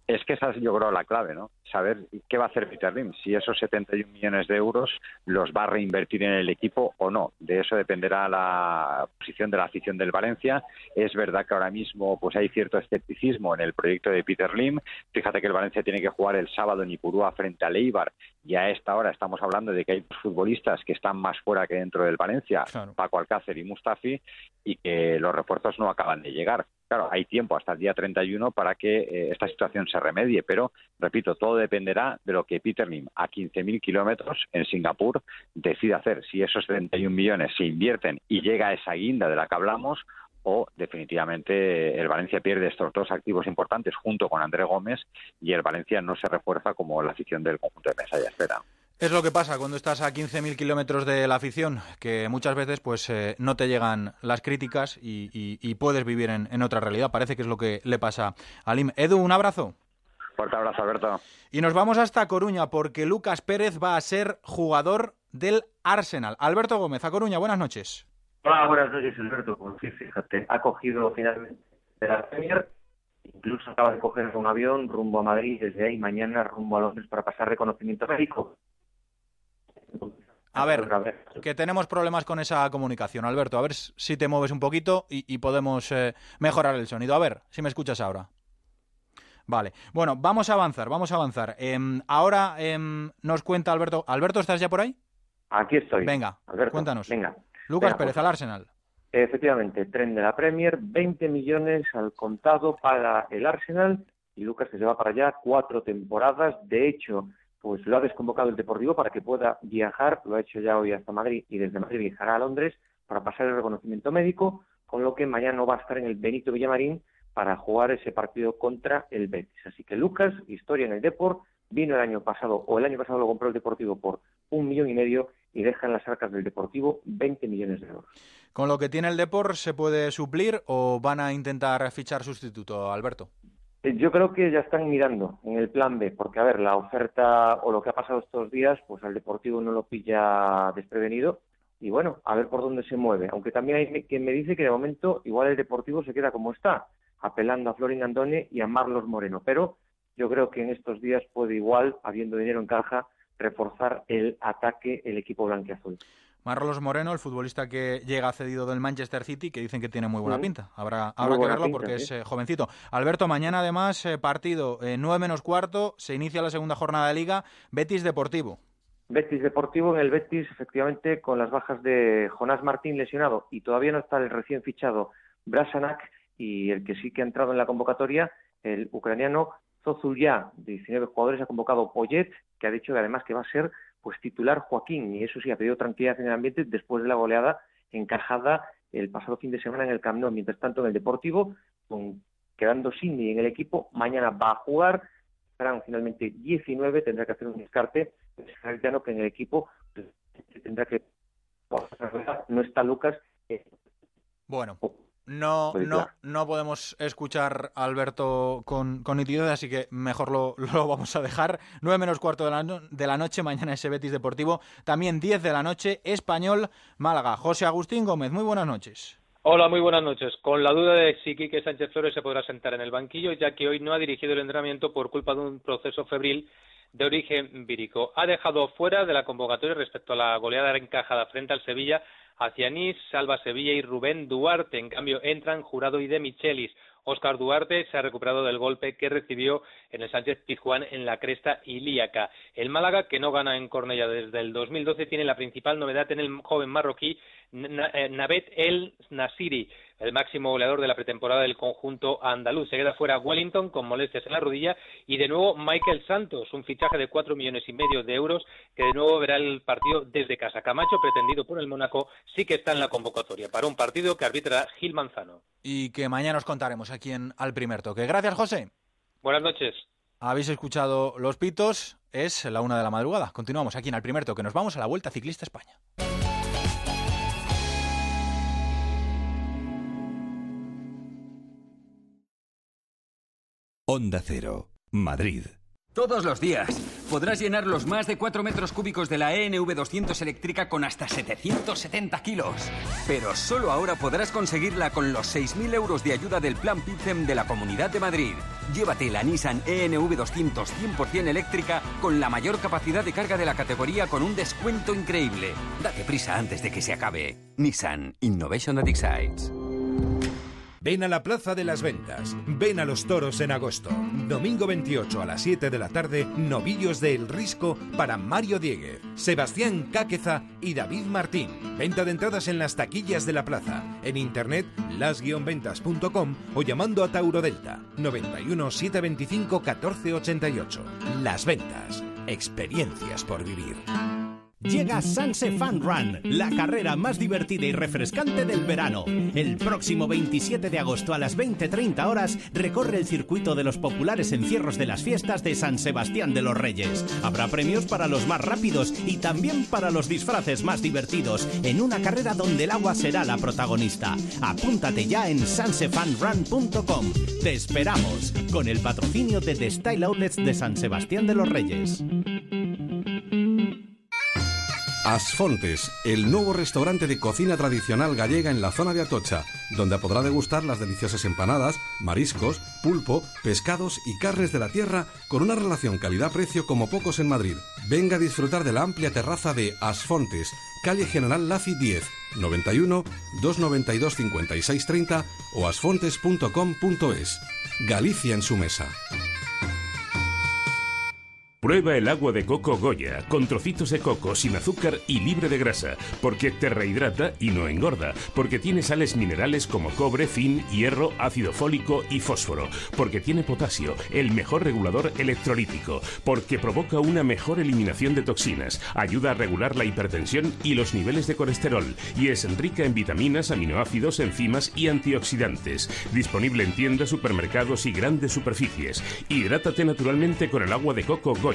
Es que esa es, yo creo, la clave, ¿no? Saber qué va a hacer Peter Lim, si esos 71 millones de euros los va a reinvertir en el equipo o no. De eso dependerá la posición de la afición del Valencia. Es verdad que ahora mismo pues hay cierto escepticismo en el proyecto de Peter Lim. Fíjate que el Valencia tiene que jugar el sábado en Ipurúa frente a Leibar y a esta hora estamos hablando de que hay futbolistas que están más fuera que dentro del Valencia, Paco Alcácer y Mustafi, y que los refuerzos no acaban de llegar. Claro, hay tiempo hasta el día 31 para que eh, esta situación se remedie, pero, repito, todo dependerá de lo que Peter Lim, a 15.000 kilómetros en Singapur, decida hacer. Si esos 31 millones se invierten y llega a esa guinda de la que hablamos, o definitivamente el Valencia pierde estos dos activos importantes junto con André Gómez y el Valencia no se refuerza como la afición del conjunto de Mesa espera. Es lo que pasa cuando estás a 15.000 kilómetros de la afición, que muchas veces pues eh, no te llegan las críticas y, puedes vivir en, otra realidad. Parece que es lo que le pasa a Lim. Edu, un abrazo. Fuerte abrazo, Alberto. Y nos vamos hasta Coruña porque Lucas Pérez va a ser jugador del Arsenal. Alberto Gómez, a Coruña, buenas noches. Hola, buenas noches, Alberto. Pues sí, fíjate, ha cogido finalmente la Premier, incluso acaba de coger un avión rumbo a Madrid desde ahí mañana rumbo a Londres para pasar reconocimiento médico. A ver, que tenemos problemas con esa comunicación, Alberto. A ver si te mueves un poquito y, podemos eh, mejorar el sonido. A ver si me escuchas ahora. Vale, bueno, vamos a avanzar, vamos a avanzar. Em, ahora em, nos cuenta Alberto. Alberto, ¿estás ya por ahí? Aquí estoy. Venga, cuéntanos. Venga. Lucas Pérez, pues, al Arsenal. Efectivamente, tren de la Premier, 20 millones al contado para el Arsenal y Lucas se va para allá cuatro temporadas. De hecho, pues lo ha desconvocado el Deportivo para que pueda viajar, lo ha hecho ya hoy hasta Madrid y desde Madrid viajará a Londres para pasar el reconocimiento médico, con lo que mañana va a estar en el Benito Villamarín para jugar ese partido contra el Betis. Así que Lucas, historia en el Deport, vino el año pasado, o el año pasado lo compró el Deportivo por un millón y medio y deja en las arcas del Deportivo 20 millones de euros. ¿Con lo que tiene el Deport se puede suplir o van a intentar fichar sustituto, Alberto? Eh, yo creo que ya están mirando en el plan B, porque a ver, la oferta o lo que ha pasado estos días, pues al Deportivo no lo pilla desprevenido y bueno, a ver por dónde se mueve. Aunque también hay quien me dice que de momento igual el Deportivo se queda como está, apelando a Florin Andone y a Marlos Moreno, pero yo creo que en estos días puede igual, habiendo dinero en caja, reforzar el ataque el equipo blanqueazul. Marlos Moreno, el futbolista que llega cedido del Manchester City, que dicen que tiene muy buena pinta. Habrá, habrá que verlo porque es eh, jovencito. Alberto, mañana además eh, partido eh, 9 menos cuarto, se inicia la segunda jornada de liga, Betis Deportivo. Betis Deportivo, en el Betis efectivamente con las bajas de Jonás Martín lesionado y todavía no está el recién fichado Brasanak y el que sí que ha entrado en la convocatoria, el ucraniano Zozulya, 19 jugadores, ha convocado Poyet, que ha dicho que además que va a ser pues titular Joaquín, y eso sí ha pedido tranquilidad en el ambiente después de la goleada encajada el pasado fin de semana en el Camp Nou. Mientras tanto, en el Deportivo, con, quedando Cindy en el equipo, mañana va a jugar, serán finalmente 19, tendrá que hacer un descarte, ya que en el equipo tendrá que no está Lucas. Eh, bueno, no, pues no, no podemos escuchar a Alberto con, con nitidez, así que mejor lo, lo, vamos a dejar. 9 menos cuarto de la, de la noche, mañana ese Betis Deportivo. También 10 de la noche, Español Málaga. José Agustín Gómez, muy buenas noches. Hola, muy buenas noches. Con la duda de si Quique Sánchez Flores se podrá sentar en el banquillo, ya que hoy no ha dirigido el entrenamiento por culpa de un proceso febril de origen vírico. Ha dejado fuera de la convocatoria respecto a la goleada encajada frente al Sevilla hacia Nice, Salva Sevilla y Rubén Duarte. En cambio, entran Jurado y De Michelis. Oscar Duarte se ha recuperado del golpe que recibió en el Sánchez Pizjuán en la cresta ilíaca. El Málaga, que no gana en Cornella desde el 2012, tiene la principal novedad en el joven marroquí Nabet El Nasiri, el máximo goleador de la pretemporada del conjunto andaluz. Se queda fuera Wellington con molestias en la rodilla y de nuevo Michael Santos, un fichaje de cuatro millones y medio de euros que de nuevo verá el partido desde casa. Camacho, pretendido por el Mónaco, sí que está en la convocatoria para un partido que arbitrará Gil Manzano. Y que mañana os contaremos aquí en Al Primer Toque. Gracias, José. Buenas noches. Habéis escuchado los pitos, es la una de la madrugada. Continuamos aquí en Al Primer Toque. Nos vamos a la Vuelta Ciclista España. Onda Cero, Madrid. Todos los días podrás llenar los más de 4 metros cúbicos de la ENV 200 eléctrica con hasta 770 kilos. Pero solo ahora podrás conseguirla con los 6.000 euros de ayuda del Plan PITCEM de la Comunidad de Madrid. Llévate la Nissan ENV 200 100% eléctrica con la mayor capacidad de carga de la categoría con un descuento increíble. Date prisa antes de que se acabe. Nissan Innovation that excites. Ven a la Plaza de las Ventas. Ven a los toros en agosto. Domingo 28 a las 7 de la tarde, novillos de El Risco para Mario Dieguez, Sebastián Cáqueza y David Martín. Venta de entradas en las taquillas de la plaza. En internet, las-ventas.com o llamando a Tauro Delta 91 725 1488. Las Ventas. Experiencias por vivir. Llega Sanse Fun Run, la carrera más divertida y refrescante del verano. El próximo 27 de agosto a las 20.30 horas recorre el circuito de los populares encierros de las fiestas de San Sebastián de los Reyes. Habrá premios para los más rápidos y también para los disfraces más divertidos en una carrera donde el agua será la protagonista. Apúntate ya en sansefunrun.com. Te esperamos con el patrocinio de The Style Outlets de San Sebastián de los Reyes. Asfontes, el nuevo restaurante de cocina tradicional gallega en la zona de Atocha, donde podrá degustar las deliciosas empanadas, mariscos, pulpo, pescados y carnes de la tierra con una relación calidad-precio como pocos en Madrid. Venga a disfrutar de la amplia terraza de Asfontes, calle General Laci 10, 91 292 5630 o asfontes.com.es. Galicia en su mesa. Prueba el agua de coco Goya, con trocitos de coco, sin azúcar y libre de grasa, porque te rehidrata y no engorda, porque tiene sales minerales como cobre, zinc, hierro, ácido fólico y fósforo, porque tiene potasio, el mejor regulador electrolítico, porque provoca una mejor eliminación de toxinas, ayuda a regular la hipertensión y los niveles de colesterol, y es rica en vitaminas, aminoácidos, enzimas y antioxidantes. Disponible en tiendas, supermercados y grandes superficies. Hidrátate naturalmente con el agua de coco Goya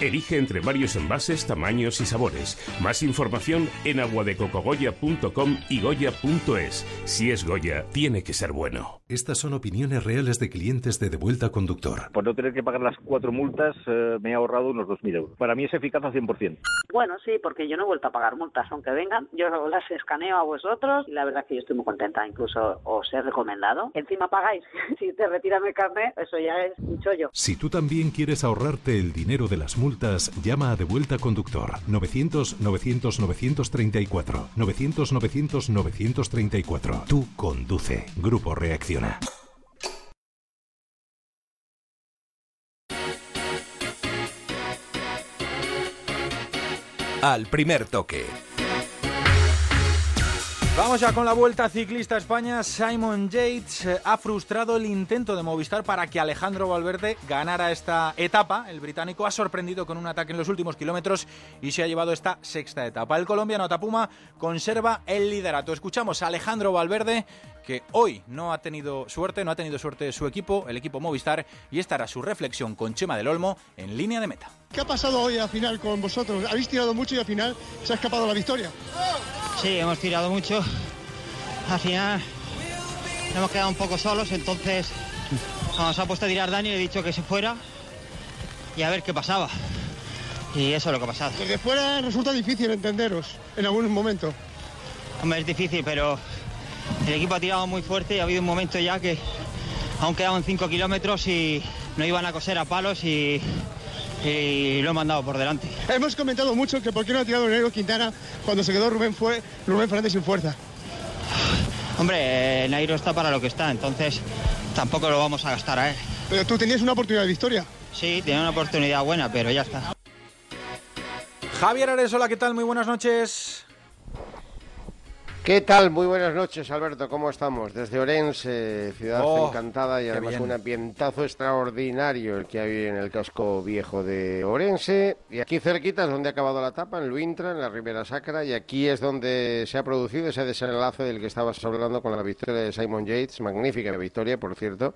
Elige entre varios envases, tamaños y sabores. Más información en aguadecocogoya.com y goya.es. Si es Goya, tiene que ser bueno. Estas son opiniones reales de clientes de Devuelta Conductor. Por no tener que pagar las cuatro multas, eh, me he ahorrado unos 2.000 euros. Para mí es eficaz al 100%. Bueno, sí, porque yo no he vuelto a pagar multas, aunque vengan. Yo las escaneo a vosotros y la verdad es que yo estoy muy contenta. Incluso os he recomendado. Encima pagáis. si te retiran el carnet, eso ya es un chollo. Si tú también quieres ahorrarte el dinero de las multas, llama a Devuelta Conductor 900 900 934 900 900 934. Tú conduce. Grupo Reacciona. Al primer toque Vamos ya con la vuelta ciclista a España. Simon Yates eh, ha frustrado el intento de Movistar para que Alejandro Valverde ganara esta etapa. El británico ha sorprendido con un ataque en los últimos kilómetros y se ha llevado esta sexta etapa. El colombiano Tapuma conserva el liderato. Escuchamos a Alejandro Valverde que hoy no ha tenido suerte, no ha tenido suerte su equipo, el equipo Movistar, y esta era su reflexión con Chema del Olmo en línea de meta. ¿Qué ha pasado hoy al final con vosotros? Habéis tirado mucho y al final se ha escapado la victoria. Sí, hemos tirado mucho. Al final hemos quedado un poco solos, entonces cuando se ha puesto a tirar Dani le he dicho que se fuera y a ver qué pasaba. Y eso es lo que ha pasado. Desde fuera resulta difícil entenderos en algún momento. Hombre, es difícil, pero el equipo ha tirado muy fuerte y ha habido un momento ya que aún quedaban 5 kilómetros y no iban a coser a palos y, y lo he mandado por delante. Hemos comentado mucho que por qué no ha tirado Negro Quintana cuando se quedó Rubén, fue, Rubén Fernández sin fuerza. Hombre, eh, Nairo está para lo que está, entonces tampoco lo vamos a gastar a él. Pero tú tenías una oportunidad de victoria. Sí, tenía una oportunidad buena, pero ya está. Javier Aresola, ¿qué tal? Muy buenas noches. ¿Qué tal? Muy buenas noches, Alberto. ¿Cómo estamos? Desde Orense, ciudad Oh, encantada y además un ambientazo extraordinario el que hay en el casco viejo de Orense. Y aquí cerquita es donde ha acabado la etapa, en Luintra, en la Ribera Sacra, y aquí es donde se ha producido ese desenlace del que estabas hablando con la victoria de Simon Yates. Magnífica victoria, por cierto.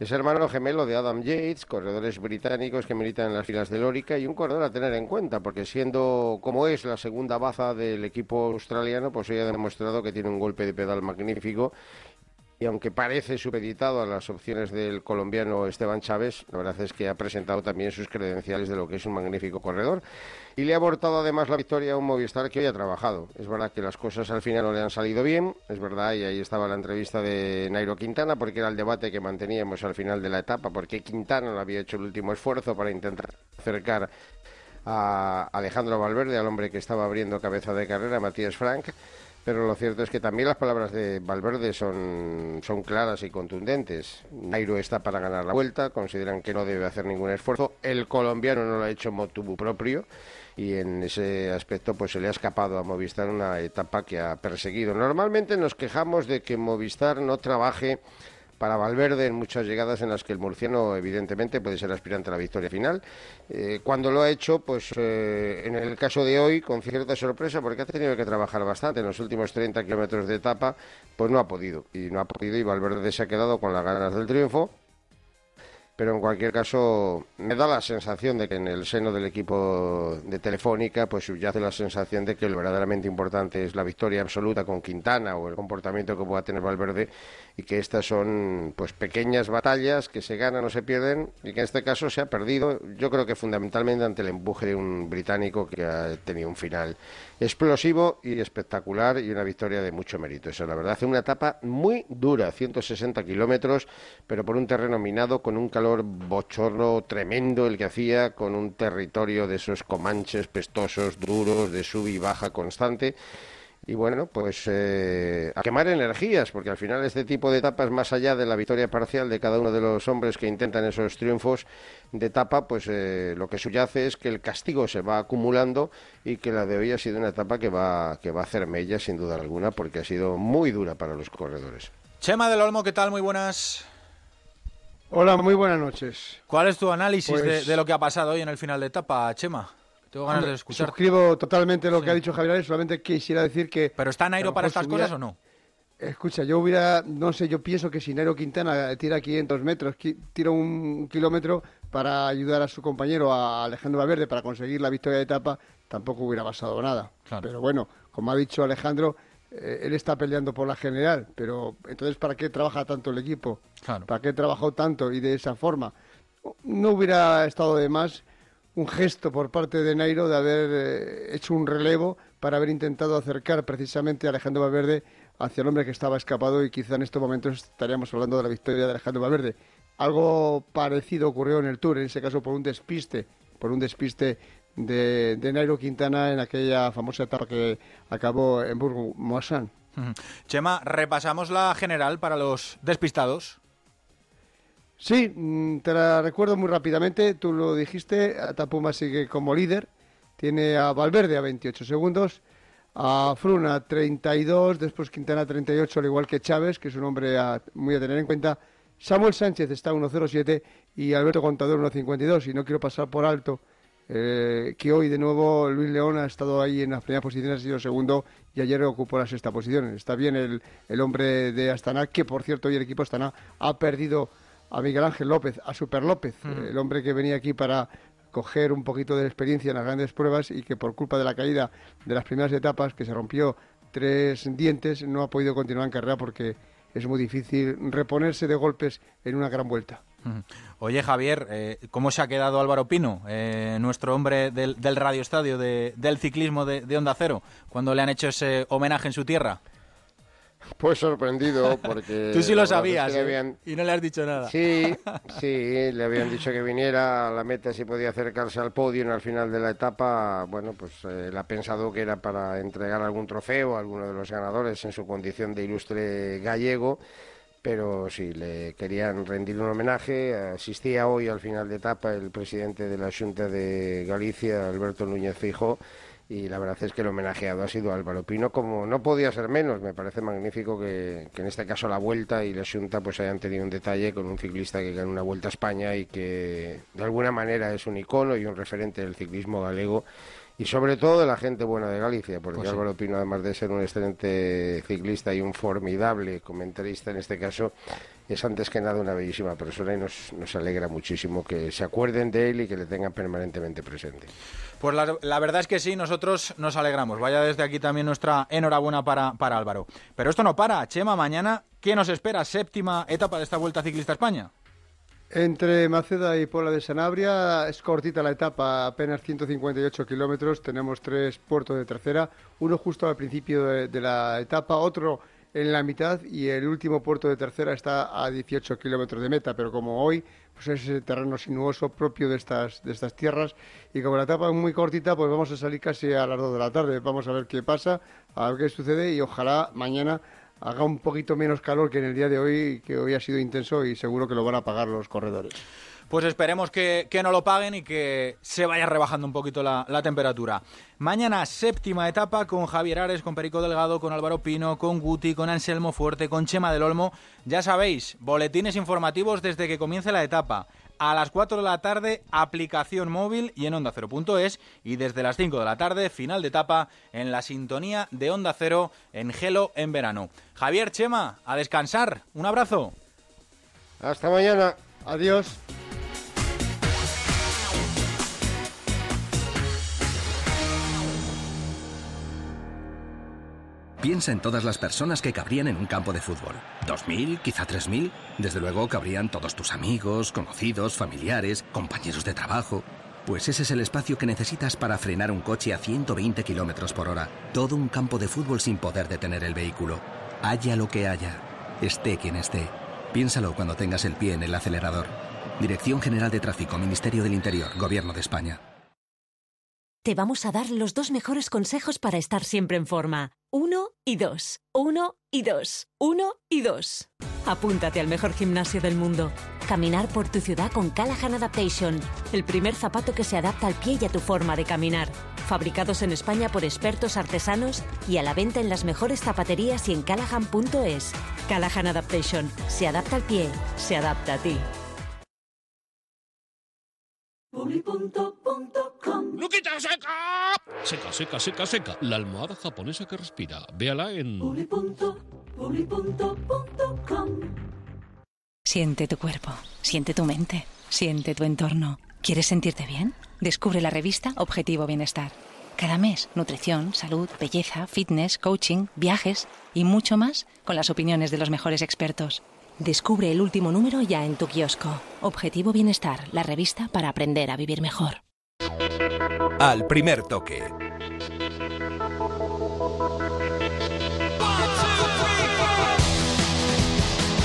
Es hermano gemelo de Adam Yates, corredores británicos que militan en las filas del Lórica y un corredor a tener en cuenta, porque siendo como es la segunda baza del equipo australiano, pues hoy ha demostrado que tiene un golpe de pedal magnífico y aunque parece supeditado a las opciones del colombiano Esteban Chávez, la verdad es que ha presentado también sus credenciales de lo que es un magnífico corredor y le ha abortado además la victoria a un Movistar que hoy ha trabajado. Es verdad que las cosas al final no le han salido bien, es verdad, y ahí estaba la entrevista de Nairo Quintana, porque era el debate que manteníamos al final de la etapa, porque Quintana no había hecho el último esfuerzo para intentar acercar a Alejandro Valverde, al hombre que estaba abriendo cabeza de carrera, Matías Frank. Pero lo cierto es que también las palabras de Valverde son, son claras y contundentes. Nairo está para ganar la vuelta, consideran que no debe hacer ningún esfuerzo. El colombiano no lo ha hecho motu propio y en ese aspecto pues se le ha escapado a Movistar una etapa que ha perseguido. Normalmente nos quejamos de que Movistar no trabaje para Valverde en muchas llegadas en las que el murciano evidentemente puede ser aspirante a la victoria final. Eh, cuando lo ha hecho, pues eh, en el caso de hoy, con cierta sorpresa, porque ha tenido que trabajar bastante en los últimos 30 kilómetros de etapa, pues no ha podido. Y no ha podido y Valverde se ha quedado con las ganas del triunfo. Pero en cualquier caso, me da la sensación de que en el seno del equipo de Telefónica, pues subyace la sensación de que lo verdaderamente importante es la victoria absoluta con Quintana o el comportamiento que pueda tener Valverde y que estas son pues pequeñas batallas que se ganan o se pierden y que en este caso se ha perdido, yo creo que fundamentalmente ante el empuje de un británico que ha tenido un final explosivo y espectacular y una victoria de mucho mérito. Eso, la verdad, hace una etapa muy dura, 160 kilómetros, pero por un terreno minado con un calor bochorno tremendo el que hacía, con un territorio de esos comanches pestosos, duros, de sub y baja constante. Y bueno, pues eh, a quemar energías, porque al final este tipo de etapas, más allá de la victoria parcial de cada uno de los hombres que intentan esos triunfos de etapa, pues eh, lo que subyace es que el castigo se va acumulando y que la de hoy ha sido una etapa que va, que va a hacer mella sin duda alguna, porque ha sido muy dura para los corredores. Chema del Olmo, ¿qué tal? Muy buenas. Hola, muy buenas noches. ¿Cuál es tu análisis de, Pues- de lo que ha pasado hoy en el final de etapa, Chema? Tengo ganas Hombre, de escuchar. Suscribo totalmente lo que ha dicho Javier, solamente quisiera decir que... ¿Pero está Nairo para estas cosas o no? Escucha, yo hubiera, no sé, yo pienso que si Nairo Quintana tira 500 metros, tira un kilómetro para ayudar a su compañero, a Alejandro Valverde, para conseguir la victoria de etapa, tampoco hubiera pasado nada. Pero bueno, como ha dicho Alejandro, eh, él está peleando por la general, pero entonces ¿para qué trabaja tanto el equipo? ¿Para qué trabajó tanto y de esa forma? No hubiera estado de más un gesto por parte de Nairo de haber eh, hecho un relevo para haber intentado acercar precisamente a Alejandro Valverde hacia el hombre que estaba escapado y quizá en estos momentos estaríamos hablando de la victoria de Alejandro Valverde. Algo parecido ocurrió en el Tour, en ese caso por un despiste, por un despiste de, de Nairo Quintana en aquella famosa etapa que acabó en Burgo Moissan. Chema, repasamos la general para los despistados. Sí, mm, te la recuerdo muy rápidamente. Tú lo dijiste, Atapuma sigue como líder. Tiene a Valverde a 28 segundos, a Fruna 32, después Quintana 38, al igual que Chávez, que es un hombre muy a tener en cuenta. Samuel Sánchez está 1.07 y Alberto Contador 1.52. Y no quiero pasar por alto eh, que hoy de nuevo Luis León ha estado ahí en las primeras posiciones, ha sido segundo y ayer ocupó la sexta posición. Está bien el, el hombre de Astana, que por cierto hoy el equipo Astana ha perdido a Miguel Ángel López, a Super López, mm. el hombre que venía aquí para coger un poquito de experiencia en las grandes pruebas y que por culpa de la caída de las primeras etapas, que se rompió tres dientes, no ha podido continuar en carrera porque es muy difícil reponerse de golpes en una gran vuelta. Oye, Javier, eh, ¿cómo se ha quedado Álvaro Pino, eh, nuestro hombre del, del Radio Estadio, del ciclismo de, de Onda Cero, cuando le han hecho ese homenaje en su tierra? Pues sorprendido porque... Tú sí lo sabías ¿eh? y no le has dicho nada. Sí, sí, le habían dicho que viniera a la meta si podía acercarse al podio al final de la etapa. Bueno, pues eh, él ha pensado que era para entregar algún trofeo a alguno de los ganadores en su condición de ilustre gallego pero sí, le querían rendir un homenaje. Asistía hoy al final de etapa el presidente de la Junta de Galicia, Alberto Núñez Fijo, y la verdad es que el homenajeado ha sido Álvaro Pino, como no podía ser menos. Me parece magnífico que, en este caso la Vuelta y la Junta pues hayan tenido un detalle con un ciclista que gana una Vuelta a España y que de alguna manera es un icono y un referente del ciclismo galego y sobre todo de la gente buena de Galicia, porque pues Álvaro Pino, además de ser un excelente ciclista y un formidable comentarista en este caso, es antes que nada una bellísima persona y nos, nos alegra muchísimo que se acuerden de él y que le tengan permanentemente presente. Pues la, verdad es que sí, nosotros nos alegramos. Vaya desde aquí también nuestra enhorabuena para, para Álvaro. Pero esto no para. Chema, mañana, ¿qué nos espera? Séptima etapa de esta Vuelta Ciclista España. Entre Maceda y Pola de Sanabria es cortita la etapa, apenas 158 kilómetros. Tenemos tres puertos de tercera, uno justo al principio de, la etapa, otro en la mitad y el último puerto de tercera está a 18 kilómetros de meta. Pero como hoy pues es ese terreno sinuoso propio de estas, de estas tierras y como la etapa es muy cortita, pues vamos a salir casi a las 2 de la tarde. Vamos a ver qué pasa, a ver qué sucede y ojalá mañana haga un poquito menos calor que en el día de hoy, que hoy ha sido intenso y seguro que lo van a pagar los corredores. Pues esperemos que, no lo paguen y que se vaya rebajando un poquito la, temperatura. Mañana séptima etapa con Javier Ares, con Perico Delgado, con Álvaro Pino, con Guti, con Anselmo Fuerte, con Chema del Olmo. Ya sabéis, boletines informativos desde que comience la etapa. A las 4 de la tarde, aplicación móvil y en Onda Cero.es. Y desde las 5 de la tarde, final de etapa en la sintonía de Onda Cero en Gelo en verano. Javier, Chema, a descansar. Un abrazo. Hasta mañana. Adiós. Piensa en todas las personas que cabrían en un campo de fútbol. ¿Dos mil? ¿Quizá tres mil? Desde luego cabrían todos tus amigos, conocidos, familiares, compañeros de trabajo. Pues ese es el espacio que necesitas para frenar un coche a 120 kilómetros por hora. Todo un campo de fútbol sin poder detener el vehículo. Haya lo que haya. Esté quien esté. Piénsalo cuando tengas el pie en el acelerador. Dirección General de Tráfico, Ministerio del Interior, Gobierno de España. Te vamos a dar los dos mejores consejos para estar siempre en forma. Uno y dos. Uno y dos. Uno y dos. Apúntate al mejor gimnasio del mundo. Caminar por tu ciudad con Callahan Adaptation, el primer zapato que se adapta al pie y a tu forma de caminar. Fabricados en España por expertos artesanos y a la venta en las mejores zapaterías y en callahan.es. Callahan Adaptation. Se adapta al pie, se adapta a ti. ¡Luquita seca! Seca, seca, seca, seca. La almohada japonesa que respira. Véala en... Siente tu cuerpo, siente tu mente, siente tu entorno. ¿Quieres sentirte bien? Descubre la revista Objetivo Bienestar. Cada mes, nutrición, salud, belleza, fitness, coaching, viajes y mucho más con las opiniones de los mejores expertos. Descubre el último número ya en tu kiosco. Objetivo Bienestar, la revista para aprender a vivir mejor. Al primer toque.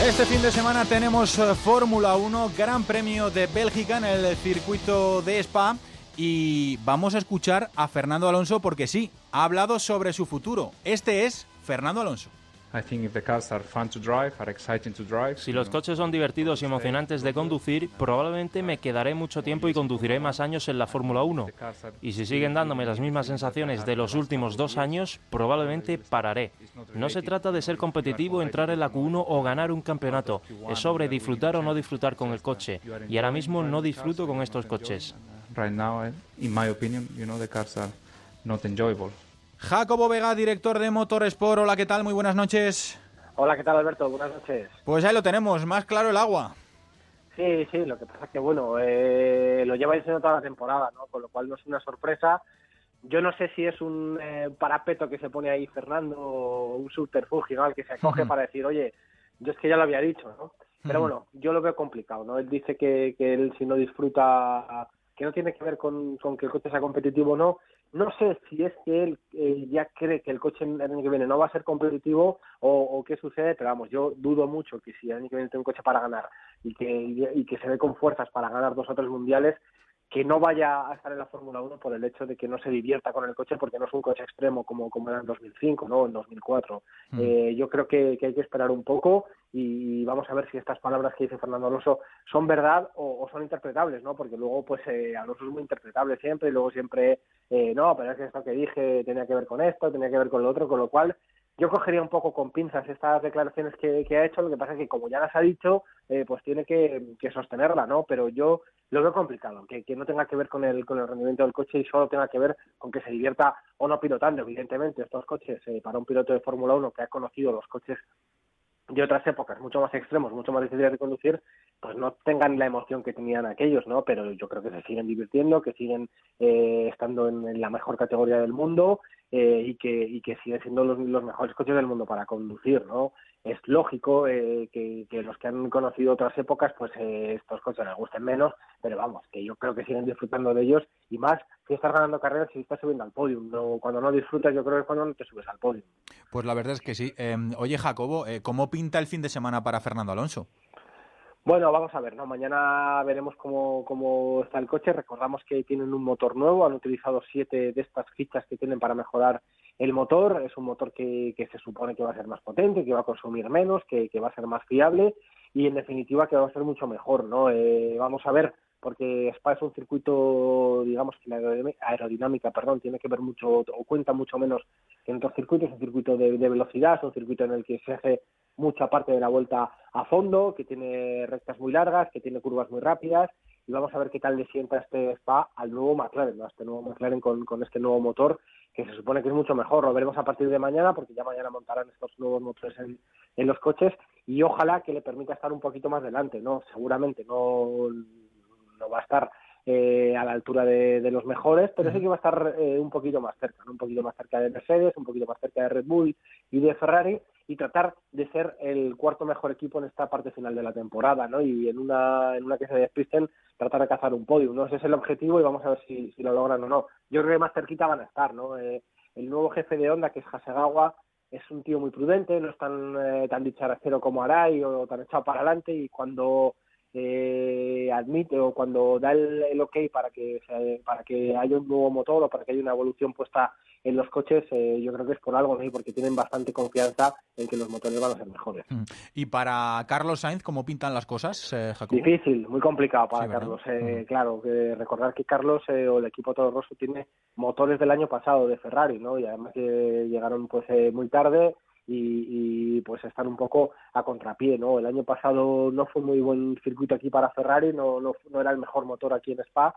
Este fin de semana tenemos eh, Fórmula 1, Gran Premio de Bélgica en el circuito de Spa y vamos a escuchar a Fernando Alonso porque sí, ha hablado sobre su futuro. Este es Fernando Alonso. Si los coches son divertidos y emocionantes de conducir, probablemente me quedaré mucho tiempo y conduciré más años en la Fórmula 1. Y si siguen dándome las mismas sensaciones de los últimos dos años, probablemente pararé. No se trata de ser competitivo, entrar en la Q1 o ganar un campeonato. Es sobre disfrutar o no disfrutar con el coche. Y ahora mismo no disfruto con estos coches. Jacobo Vega, director de Motorsport. Hola, ¿qué tal? Muy buenas noches. Hola, ¿qué tal, Alberto? Buenas noches. Pues ahí lo tenemos, más claro el agua. Sí, sí, lo que pasa es que, bueno, eh, lo lleva diciendo toda la temporada, ¿no? Con lo cual no es una sorpresa. Yo no sé si es un eh, parapeto que se pone ahí Fernando o un subterfugio, ¿no? Al que se acoge para decir, oye, yo es que ya lo había dicho, ¿no? Pero bueno, yo lo veo complicado, ¿no? Él dice que, que él si no disfruta, que no tiene que ver con, con que el coche sea competitivo o no, no sé si es que él eh, ya cree que el coche el año que viene no va a ser competitivo o, qué sucede, pero vamos, yo dudo mucho que si el año que viene tiene un coche para ganar y que, y que se ve con fuerzas para ganar dos o tres mundiales, que no vaya a estar en la Fórmula 1 por el hecho de que no se divierta con el coche porque no es un coche extremo como, como era en 2005, ¿no? En 2004. Mm. Eh, yo creo que, hay que esperar un poco y vamos a ver si estas palabras que dice Fernando Alonso son verdad o, son interpretables, ¿no? Porque luego, pues, eh, Alonso es muy interpretable siempre y luego siempre, eh, no, pero es que esto que dije tenía que ver con esto, tenía que ver con lo otro, con lo cual yo cogería un poco con pinzas estas declaraciones que, ha hecho, lo que pasa es que como ya las ha dicho, eh, pues tiene que, sostenerla, ¿no? Pero yo lo veo complicado, que, no tenga que ver con el, con el rendimiento del coche y solo tenga que ver con que se divierta o no pilotando. Evidentemente, estos coches, eh, para un piloto de Fórmula 1 que ha conocido los coches de otras épocas mucho más extremos, mucho más difíciles de conducir, pues no tengan la emoción que tenían aquellos, ¿no? Pero yo creo que se siguen divirtiendo, que siguen eh, estando en, la mejor categoría del mundo eh, y, que, y que siguen siendo los, mejores coches del mundo para conducir, ¿no? Es lógico eh, que, los que han conocido otras épocas, pues estos coches les gusten menos, pero vamos, que yo creo que siguen disfrutando de ellos y más si estás ganando carreras y estás subiendo al podio. No, cuando no disfrutas, yo creo que es cuando no te subes al podio. Pues la verdad es que sí. Em, oye, Jacobo, ¿cómo pinta el fin de semana para Fernando Alonso? Bueno, vamos a ver, ¿no? Mañana veremos cómo, cómo está el coche. Recordamos que tienen un motor nuevo, han utilizado siete de estas fichas que tienen para mejorar el motor. Es un motor que, que se supone que va a ser más potente, que va a consumir menos, que, que va a ser más fiable y en definitiva que va a ser mucho mejor, ¿no? Eh, vamos a ver, porque Spa es un circuito, digamos que la aerodinámica, perdón, tiene que ver mucho o cuenta mucho menos que en otros circuitos, es un circuito de, de velocidad, es un circuito en el que se hace mucha parte de la vuelta a fondo, que tiene rectas muy largas, que tiene curvas muy rápidas y vamos a ver qué tal le sienta este Spa al nuevo McLaren, a este nuevo McLaren con, con este nuevo motor que se supone que es mucho mejor. Lo veremos a partir de mañana porque ya mañana montarán estos nuevos motores en, en los coches y ojalá que le permita estar un poquito más delante, ¿no? Seguramente no, no va a estar eh, a la altura de, los mejores, pero sí que va a estar eh, un poquito más cerca, un poquito más cerca de Mercedes, un poquito más cerca de Red Bull y de Ferrari y tratar de ser el cuarto mejor equipo en esta parte final de la temporada, ¿no? Y en una, en una que se despisten, tratar de cazar un podio, ¿no? Ese es el objetivo y vamos a ver si, lo logran o no. Yo creo que más cerquita van a estar, ¿no? Eh, el nuevo jefe de Honda, que es Hasegawa, es un tío muy prudente, no es tan, tan dicharachero como Arai o tan echado para adelante y cuando eh, admite o cuando da el, ok para que para que haya un nuevo motor o para que haya una evolución puesta en los coches, eh, yo creo que es por algo, ¿no? porque tienen bastante confianza en que los motores van a ser mejores. Mm. ¿Y para Carlos Sainz cómo pintan las cosas, eh, Difícil, muy complicado para Carlos. Eh, mm. Claro, que recordar que Carlos o el equipo Toro Rosso tiene motores del año pasado de Ferrari, ¿no? Y además que llegaron pues muy tarde y, pues están un poco a contrapié, ¿no? El año pasado no fue muy buen circuito aquí para Ferrari, no, no, era el mejor motor aquí en Spa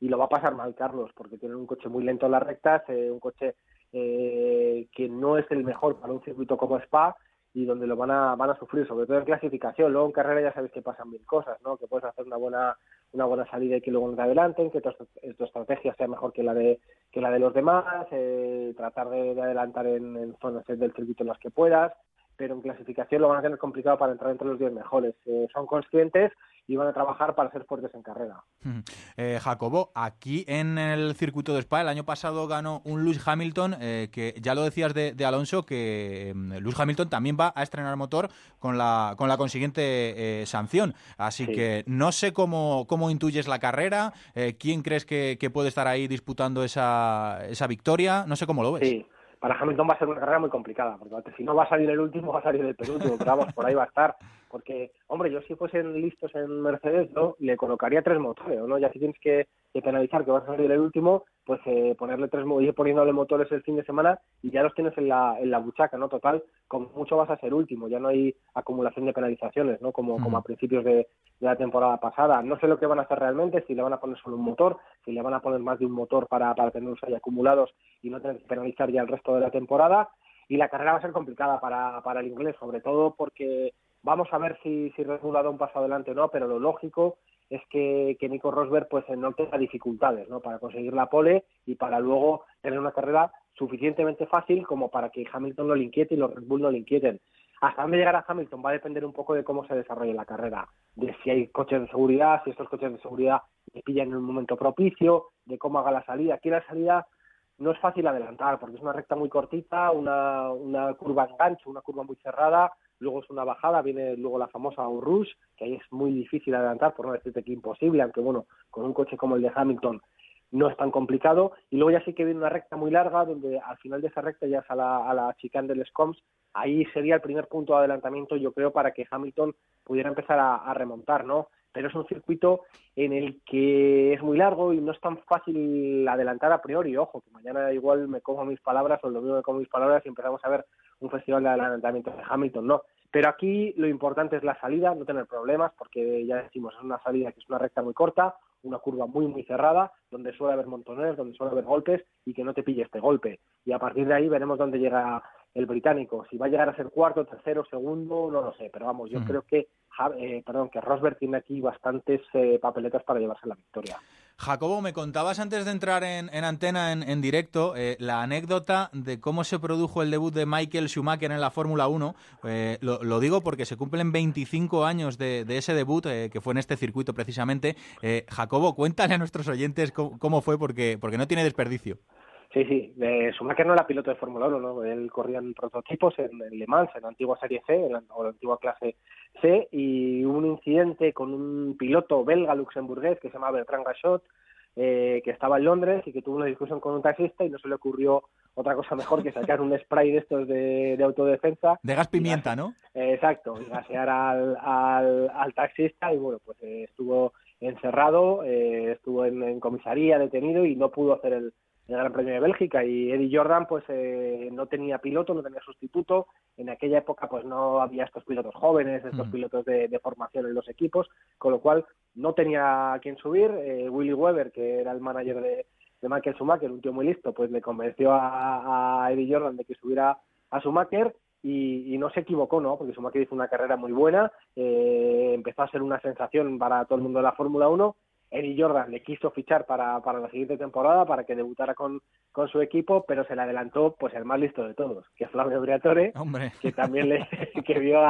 y lo va a pasar mal Carlos porque tienen un coche muy lento en las rectas, eh, un coche eh, que no es el mejor para un circuito como Spa y donde lo van a, van a sufrir, sobre todo en clasificación. Luego en carrera ya sabéis que pasan mil cosas, ¿no? Que puedes hacer una buena una buena salida y que luego no te adelanten, que tu, estrategia sea mejor que la de que la de los demás, eh, tratar de, adelantar en, en, zonas del circuito en las que puedas, pero en clasificación lo van a tener complicado para entrar entre los 10 mejores. Eh, son conscientes y van a trabajar para ser fuertes en carrera. Eh, Jacobo, aquí en el circuito de Spa el año pasado ganó un Lewis Hamilton, eh, que ya lo decías de, Alonso, que eh, Lewis Hamilton también va a estrenar motor con la, con la consiguiente sanción. Así que no sé cómo, cómo intuyes la carrera, quién crees que, puede estar ahí disputando esa, esa victoria, no sé cómo lo ves. Sí. para Hamilton va a ser una carrera muy complicada, porque si no va a salir el último, va a salir el penúltimo, pero vamos, por ahí va a estar. Porque, hombre, yo si fuesen listos en Mercedes, ¿no? le colocaría tres motores, ¿no? Ya si tienes que, penalizar que vas a salir el último, pues eh, ponerle tres, ir poniéndole motores el fin de semana y ya los tienes en la, en la buchaca, ¿no? Total, con mucho vas a ser último, ya no hay acumulación de penalizaciones, ¿no? Como, como a principios de, la temporada pasada. No sé lo que van a hacer realmente, si le van a poner solo un motor, si le van a poner más de un motor para, para tenerlos ahí acumulados y no tener que penalizar ya el resto de la temporada. Y la carrera va a ser complicada para, para el inglés, sobre todo porque vamos a ver si, si Red Bull ha dado un paso adelante o no, pero lo lógico es que, Nico Rosberg pues no tenga dificultades ¿no? para conseguir la pole y para luego tener una carrera suficientemente fácil como para que Hamilton no le inquiete y los Red Bull no le inquieten. Hasta dónde llegará Hamilton va a depender un poco de cómo se desarrolle la carrera, de si hay coches de seguridad, si estos coches de seguridad le pillan en un momento propicio, de cómo haga la salida. Aquí la salida no es fácil adelantar porque es una recta muy cortita, una, una curva en gancho, una curva muy cerrada, luego es una bajada, viene luego la famosa Rush, que ahí es muy difícil adelantar, por no decirte que imposible, aunque bueno, con un coche como el de Hamilton no es tan complicado, y luego ya sí que viene una recta muy larga, donde al final de esa recta ya es a la, a la chicane del Scoms, ahí sería el primer punto de adelantamiento, yo creo, para que Hamilton pudiera empezar a, a remontar, ¿no? Pero es un circuito en el que es muy largo y no es tan fácil adelantar a priori. Ojo, que mañana igual me como mis palabras o el domingo me como mis palabras y empezamos a ver un festival de adelantamiento de Hamilton, no. Pero aquí lo importante es la salida, no tener problemas, porque ya decimos, es una salida que es una recta muy corta, una curva muy, muy cerrada, donde suele haber montones, donde suele haber golpes y que no te pille este golpe. Y a partir de ahí veremos dónde llega el británico. Si va a llegar a ser cuarto, tercero, segundo, no lo sé. Pero vamos, yo creo que eh, perdón, que Rosberg tiene aquí bastantes eh, papeletas para llevarse la victoria. Jacobo, me contabas antes de entrar en, antena en, directo eh, la anécdota de cómo se produjo el debut de Michael Schumacher en la Fórmula 1. lo, digo porque se cumplen 25 años de, ese debut, que fue en este circuito precisamente. Jacobo, cuéntale a nuestros oyentes cómo, fue, porque, porque no tiene desperdicio. Sí, sí. Schumacher no era piloto de Fórmula 1, ¿no? Él corría en prototipos en, Le Mans, en la antigua Serie C o la antigua clase C, y hubo un incidente con un piloto belga luxemburgués que se llama Bertrand Gachot, eh, que estaba en Londres y que tuvo una discusión con un taxista y no se le ocurrió otra cosa mejor que sacar un spray de estos de, autodefensa. De gas pimienta, ¿no? exacto, y gasear al, al, taxista y bueno, pues eh, estuvo encerrado, eh, estuvo en comisaría detenido y no pudo hacer el, el Gran Premio de Bélgica y Eddie Jordan pues eh, no tenía piloto, no tenía sustituto. En aquella época pues no había estos pilotos jóvenes, estos pilotos de, formación en los equipos, con lo cual no tenía a quien subir. Eh, Willy Weber, que era el manager de, Michael Schumacher, un tío muy listo, pues le convenció a, Eddie Jordan de que subiera a Schumacher y, no se equivocó, ¿no? Porque Schumacher hizo una carrera muy buena, eh, empezó a ser una sensación para todo el mundo de la Fórmula 1 Eddie Jordan le quiso fichar para, para la siguiente temporada para que debutara con, con su equipo, pero se le adelantó pues el más listo de todos, que es Flavio Briatore, que también le que vio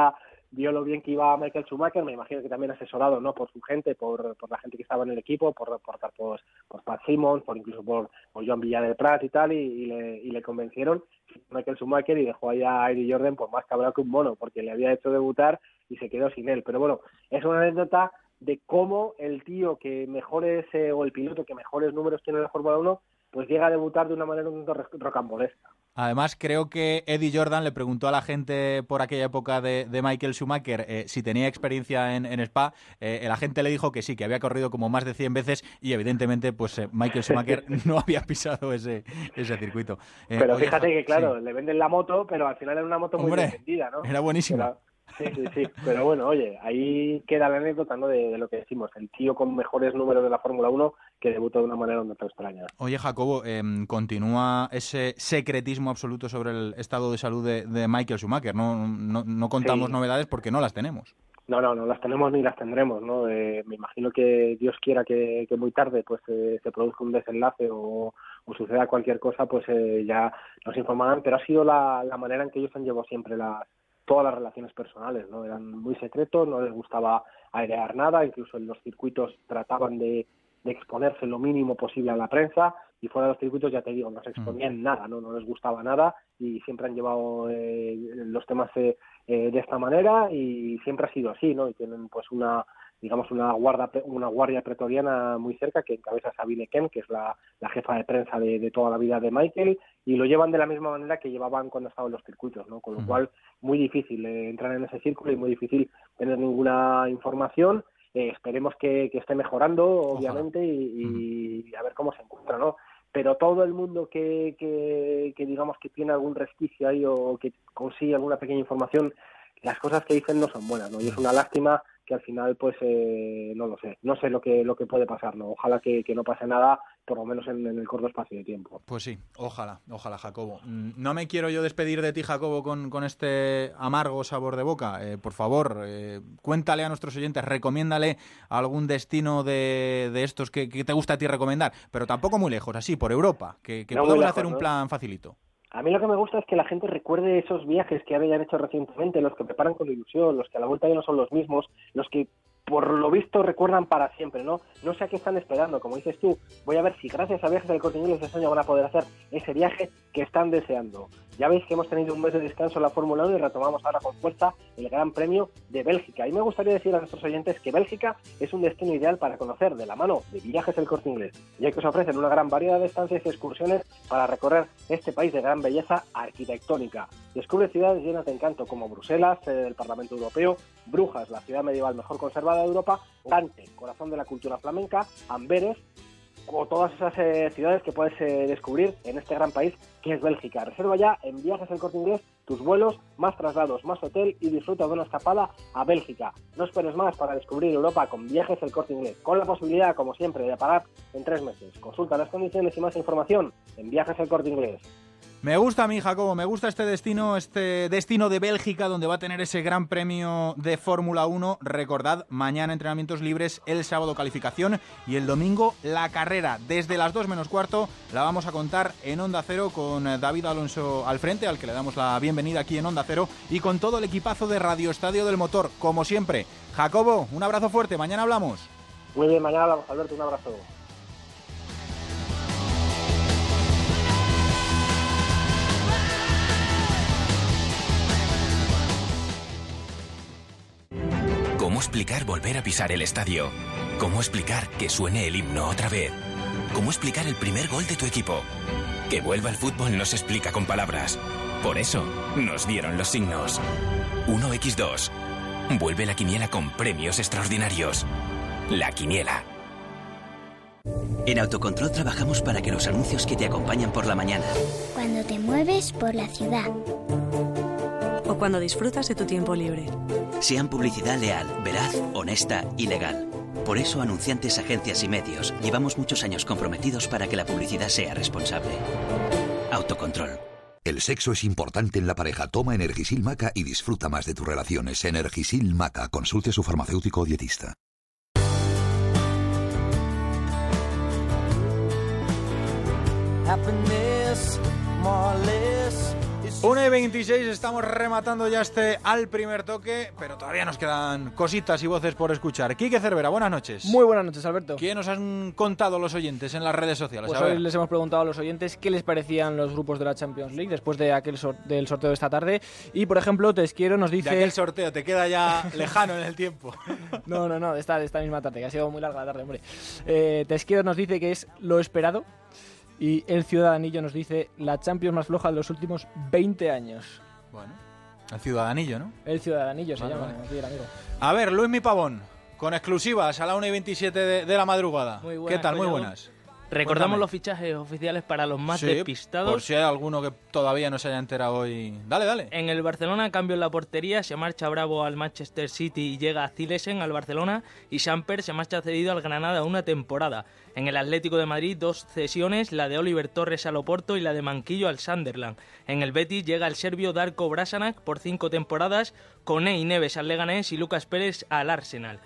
vio lo bien que iba Michael Schumacher, me imagino que también asesorado no por su gente, por, por la gente que estaba en el equipo, por, por, por, por Pat Simmons, por incluso por, por Joan Villa del Prat y tal, y, le, y le convencieron Michael Schumacher y dejó ahí a Eddie Jordan pues más cabrón que un mono, porque le había hecho debutar y se quedó sin él. Pero bueno, es una anécdota de cómo el tío que mejores, eh, o el piloto que mejores números tiene en la Fórmula 1, pues llega a debutar de una manera un tanto rocambolesca. Además, creo que Eddie Jordan le preguntó a la gente por aquella época de, Michael Schumacher eh, si tenía experiencia en, Spa. Eh, la gente le dijo que sí, que había corrido como más de 100 veces y evidentemente pues Michael Schumacher no había pisado ese, ese circuito. pero fíjate que, claro, le venden la moto, pero al final era una moto muy vendida, ¿no? Era buenísima. Sí, sí, sí. Pero bueno, oye, ahí queda la anécdota ¿no? de, lo que decimos. El tío con mejores números de la Fórmula 1 que debutó de una manera un tanto extraña. Oye, Jacobo, em, continúa ese secretismo absoluto sobre el estado de salud de, Michael Schumacher. No, no, contamos novedades porque no las tenemos. No, no, no las tenemos ni las tendremos, ¿no? Eh, me imagino que Dios quiera que, muy tarde pues eh, se produzca un desenlace o, suceda cualquier cosa, pues eh, ya nos informarán, pero ha sido la, la manera en que ellos han llevado siempre las, todas las relaciones personales, ¿no? Eran muy secretos, no les gustaba airear nada, incluso en los circuitos trataban de, exponerse lo mínimo posible a la prensa y fuera de los circuitos, ya te digo, no se exponían mm. nada, ¿no? No les gustaba nada y siempre han llevado eh, los temas eh, eh, de esta manera y siempre ha sido así, ¿no? Y tienen pues una digamos, una guarda, una guardia pretoriana muy cerca que encabeza Sabine Kem, que es la, jefa de prensa de, toda la vida de Michael, y lo llevan de la misma manera que llevaban cuando estaban en los circuitos, ¿no? Con lo cual, muy difícil eh, entrar en ese círculo y muy difícil tener ninguna información. Eh, esperemos que, esté mejorando, obviamente, y, a ver cómo se encuentra, ¿no? Pero todo el mundo que, que, digamos que tiene algún resquicio ahí o que consigue alguna pequeña información, las cosas que dicen no son buenas, ¿no? Y es una lástima que al final pues eh, no lo sé. No sé lo que lo que puede pasar no ojalá que, no pase nada por lo menos en, el corto espacio de tiempo. Pues sí ojalá ojalá Jacobo. Mm, no me quiero yo despedir de ti Jacobo con, con este amargo sabor de boca. Eh, por favor eh, cuéntale a nuestros oyentes recomiéndale algún destino de, de estos que, te gusta a ti recomendar pero tampoco muy lejos así por Europa que, que podemos hacer un plan facilito a mí lo que me gusta es que la gente recuerde esos viajes que habían hecho recientemente, los que preparan con ilusión, los que a la vuelta ya no son los mismos, los que por lo visto recuerdan para siempre, ¿no? No sé a qué están esperando, como dices tú, voy a ver si gracias a Viajes del Corte Inglés este año van a poder hacer ese viaje que están deseando. Ya veis que hemos tenido un mes de descanso en la Fórmula 1 y retomamos ahora con fuerza el Gran Premio de Bélgica. Y me gustaría decir a nuestros oyentes que Bélgica es un destino ideal para conocer de la mano de Viajes del Corte Inglés, ya que os ofrecen una gran variedad de estancias y excursiones para recorrer este país de gran belleza arquitectónica. Descubre ciudades llenas de encanto como Bruselas, el Parlamento Europeo, Brujas, la ciudad medieval mejor conservada de Europa, Gante, corazón de la cultura flamenca, Amberes, o todas esas eh, ciudades que puedes eh, descubrir en este gran país que es Bélgica. Reserva ya en Viajes El Corte Inglés tus vuelos, más traslados, más hotel y disfruta de una escapada a Bélgica. No esperes más para descubrir Europa con Viajes El Corte Inglés, con la posibilidad, como siempre, de pagar en tres meses. Consulta las condiciones y más información en Viajes El Corte Inglés. Me gusta a mí, Jacobo, me gusta este destino, este destino de Bélgica donde va a tener ese gran premio de Fórmula 1. Recordad, mañana entrenamientos libres, el sábado calificación y el domingo la carrera. Desde las 2 menos cuarto la vamos a contar en Onda Cero con David Alonso al frente, al que le damos la bienvenida aquí en Onda Cero, y con todo el equipazo de Radio Estadio del Motor, como siempre. Jacobo, un abrazo fuerte, mañana hablamos. Muy bien, mañana hablamos, Alberto, un abrazo. ¿Cómo explicar volver a pisar el estadio? ¿Cómo explicar que suene el himno otra vez? ¿Cómo explicar el primer gol de tu equipo? Que vuelva el fútbol no se explica con palabras. Por eso nos dieron los signos. 1x2. Vuelve la quiniela con premios extraordinarios. La quiniela. En Autocontrol trabajamos para que los anuncios que te acompañan por la mañana. Cuando te mueves por la ciudad o cuando disfrutas de tu tiempo libre. Sean publicidad leal, veraz, honesta y legal. Por eso, anunciantes, agencias y medios, llevamos muchos años comprometidos para que la publicidad sea responsable. Autocontrol. El sexo es importante en la pareja. Toma Energisil Maca y disfruta más de tus relaciones. Energisil Maca. Consulte a su farmacéutico o dietista. 1 y 26, estamos rematando ya este al primer toque, pero todavía nos quedan cositas y voces por escuchar. Quique Cervera, buenas noches. Muy buenas noches, Alberto. ¿Qué nos han contado los oyentes en las redes sociales? Pues hoy les hemos preguntado a los oyentes qué les parecían los grupos de la Champions League después de aquel del sorteo de esta tarde. Y, por ejemplo, Tesquiero nos dice... De aquel sorteo, te queda ya lejano en el tiempo. no, no, no, de esta, esta misma tarde, que ha sido muy larga la tarde, hombre. Eh, Tesquiero nos dice que es lo esperado y el Ciudadanillo nos dice la Champions más floja de los últimos 20 años. Bueno, el Ciudadanillo, ¿no? El Ciudadanillo se llama, A ver, Luis Mi Pavón, con exclusivas a la 1 y 27 de, la madrugada. ¿Qué tal? Muy buenas. Recordamos los fichajes oficiales para los más despistados. Por si hay alguno que todavía no se haya enterado hoy. Dale, dale. En el Barcelona, cambio en la portería, se marcha Bravo al Manchester City y llega a Zilesen al Barcelona. Y Samper se marcha cedido al Granada una temporada. En el Atlético de Madrid, dos cesiones, la de Oliver Torres al Oporto y la de Manquillo al Sunderland. En el Betis llega el serbio Darko Brasanac por cinco temporadas, con y Neves al Leganés y Lucas Pérez al Arsenal.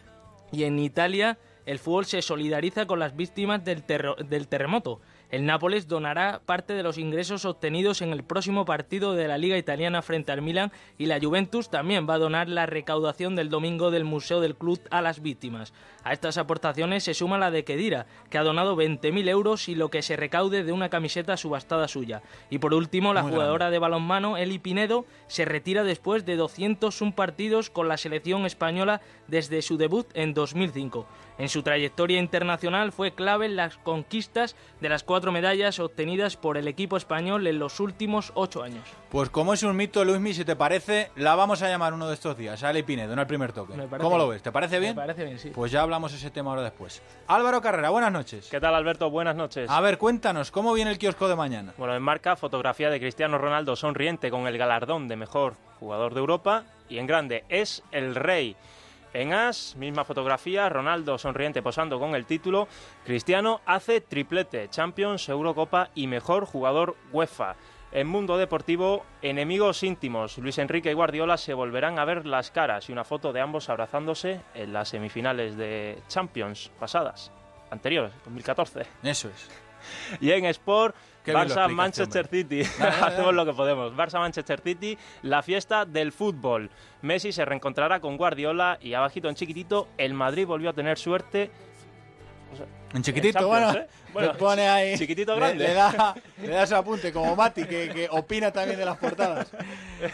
Y en Italia el fútbol se solidariza con las víctimas del, del terremoto. El Nápoles donará parte de los ingresos obtenidos en el próximo partido de la Liga Italiana frente al Milan y la Juventus también va a donar la recaudación del domingo del Museo del Club a las víctimas. A estas aportaciones se suma la de Kedira, que ha donado 20.000 euros y lo que se recaude de una camiseta subastada suya. Y por último, la Muy jugadora de balonmano, Eli Pinedo, se retira después de 201 partidos con la selección española desde su debut en 2005. En su trayectoria internacional fue clave en las conquistas de las cuatro medallas obtenidas por el equipo español en los últimos ocho años. Pues como es un mito, Luismi, si te parece, la vamos a llamar uno de estos días, a Ale Pinedo, en el primer toque. ¿Cómo lo ves? ¿Te parece bien? Me parece bien, sí. Pues ya hablamos ese tema ahora después. Álvaro Carrera, buenas noches. ¿Qué tal, Alberto? Buenas noches. A ver, cuéntanos, ¿cómo viene el kiosco de mañana? Bueno, en marca, fotografía de Cristiano Ronaldo sonriente con el galardón de mejor jugador de Europa. Y en grande, es el rey. En As, misma fotografía, Ronaldo sonriente posando con el título. Cristiano hace triplete, Champions, Eurocopa y mejor jugador UEFA. En Mundo Deportivo, enemigos íntimos. Luis Enrique y Guardiola se volverán a ver las caras y una foto de ambos abrazándose en las semifinales de Champions pasadas, anteriores, 2014. Eso es. Y en Sport, Qué bien lo Barça explicaste, Manchester City. Hacemos lo que podemos. Barça Manchester City, la fiesta del fútbol. Messi se reencontrará con Guardiola y abajito en chiquitito, el Madrid volvió a tener suerte. O sea, En chiquitito, bueno, ¿eh? Bueno, pone ahí. chiquitito grande. Le, da, le da ese apunte, como Mati, que, que opina también de las portadas.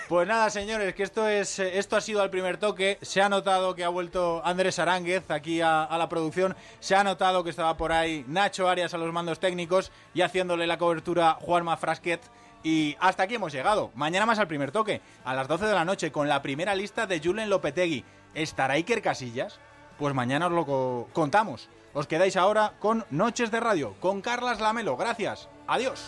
Pues nada, señores, que esto es eh, esto ha sido al primer toque. Se ha notado que ha vuelto Andrés Aránguez aquí a, a la producción. Se ha notado que estaba por ahí Nacho Arias a los mandos técnicos y haciéndole la cobertura Juanma Frasquet. Y hasta aquí hemos llegado. Mañana más al primer toque, a las 12 de la noche, con la primera lista de Julen Lopetegui. ¿Estará Iker Casillas? Pues mañana os lo co- contamos. Os quedáis ahora con Noches de Radio, con Carlas Lamelo. Gracias. Adiós.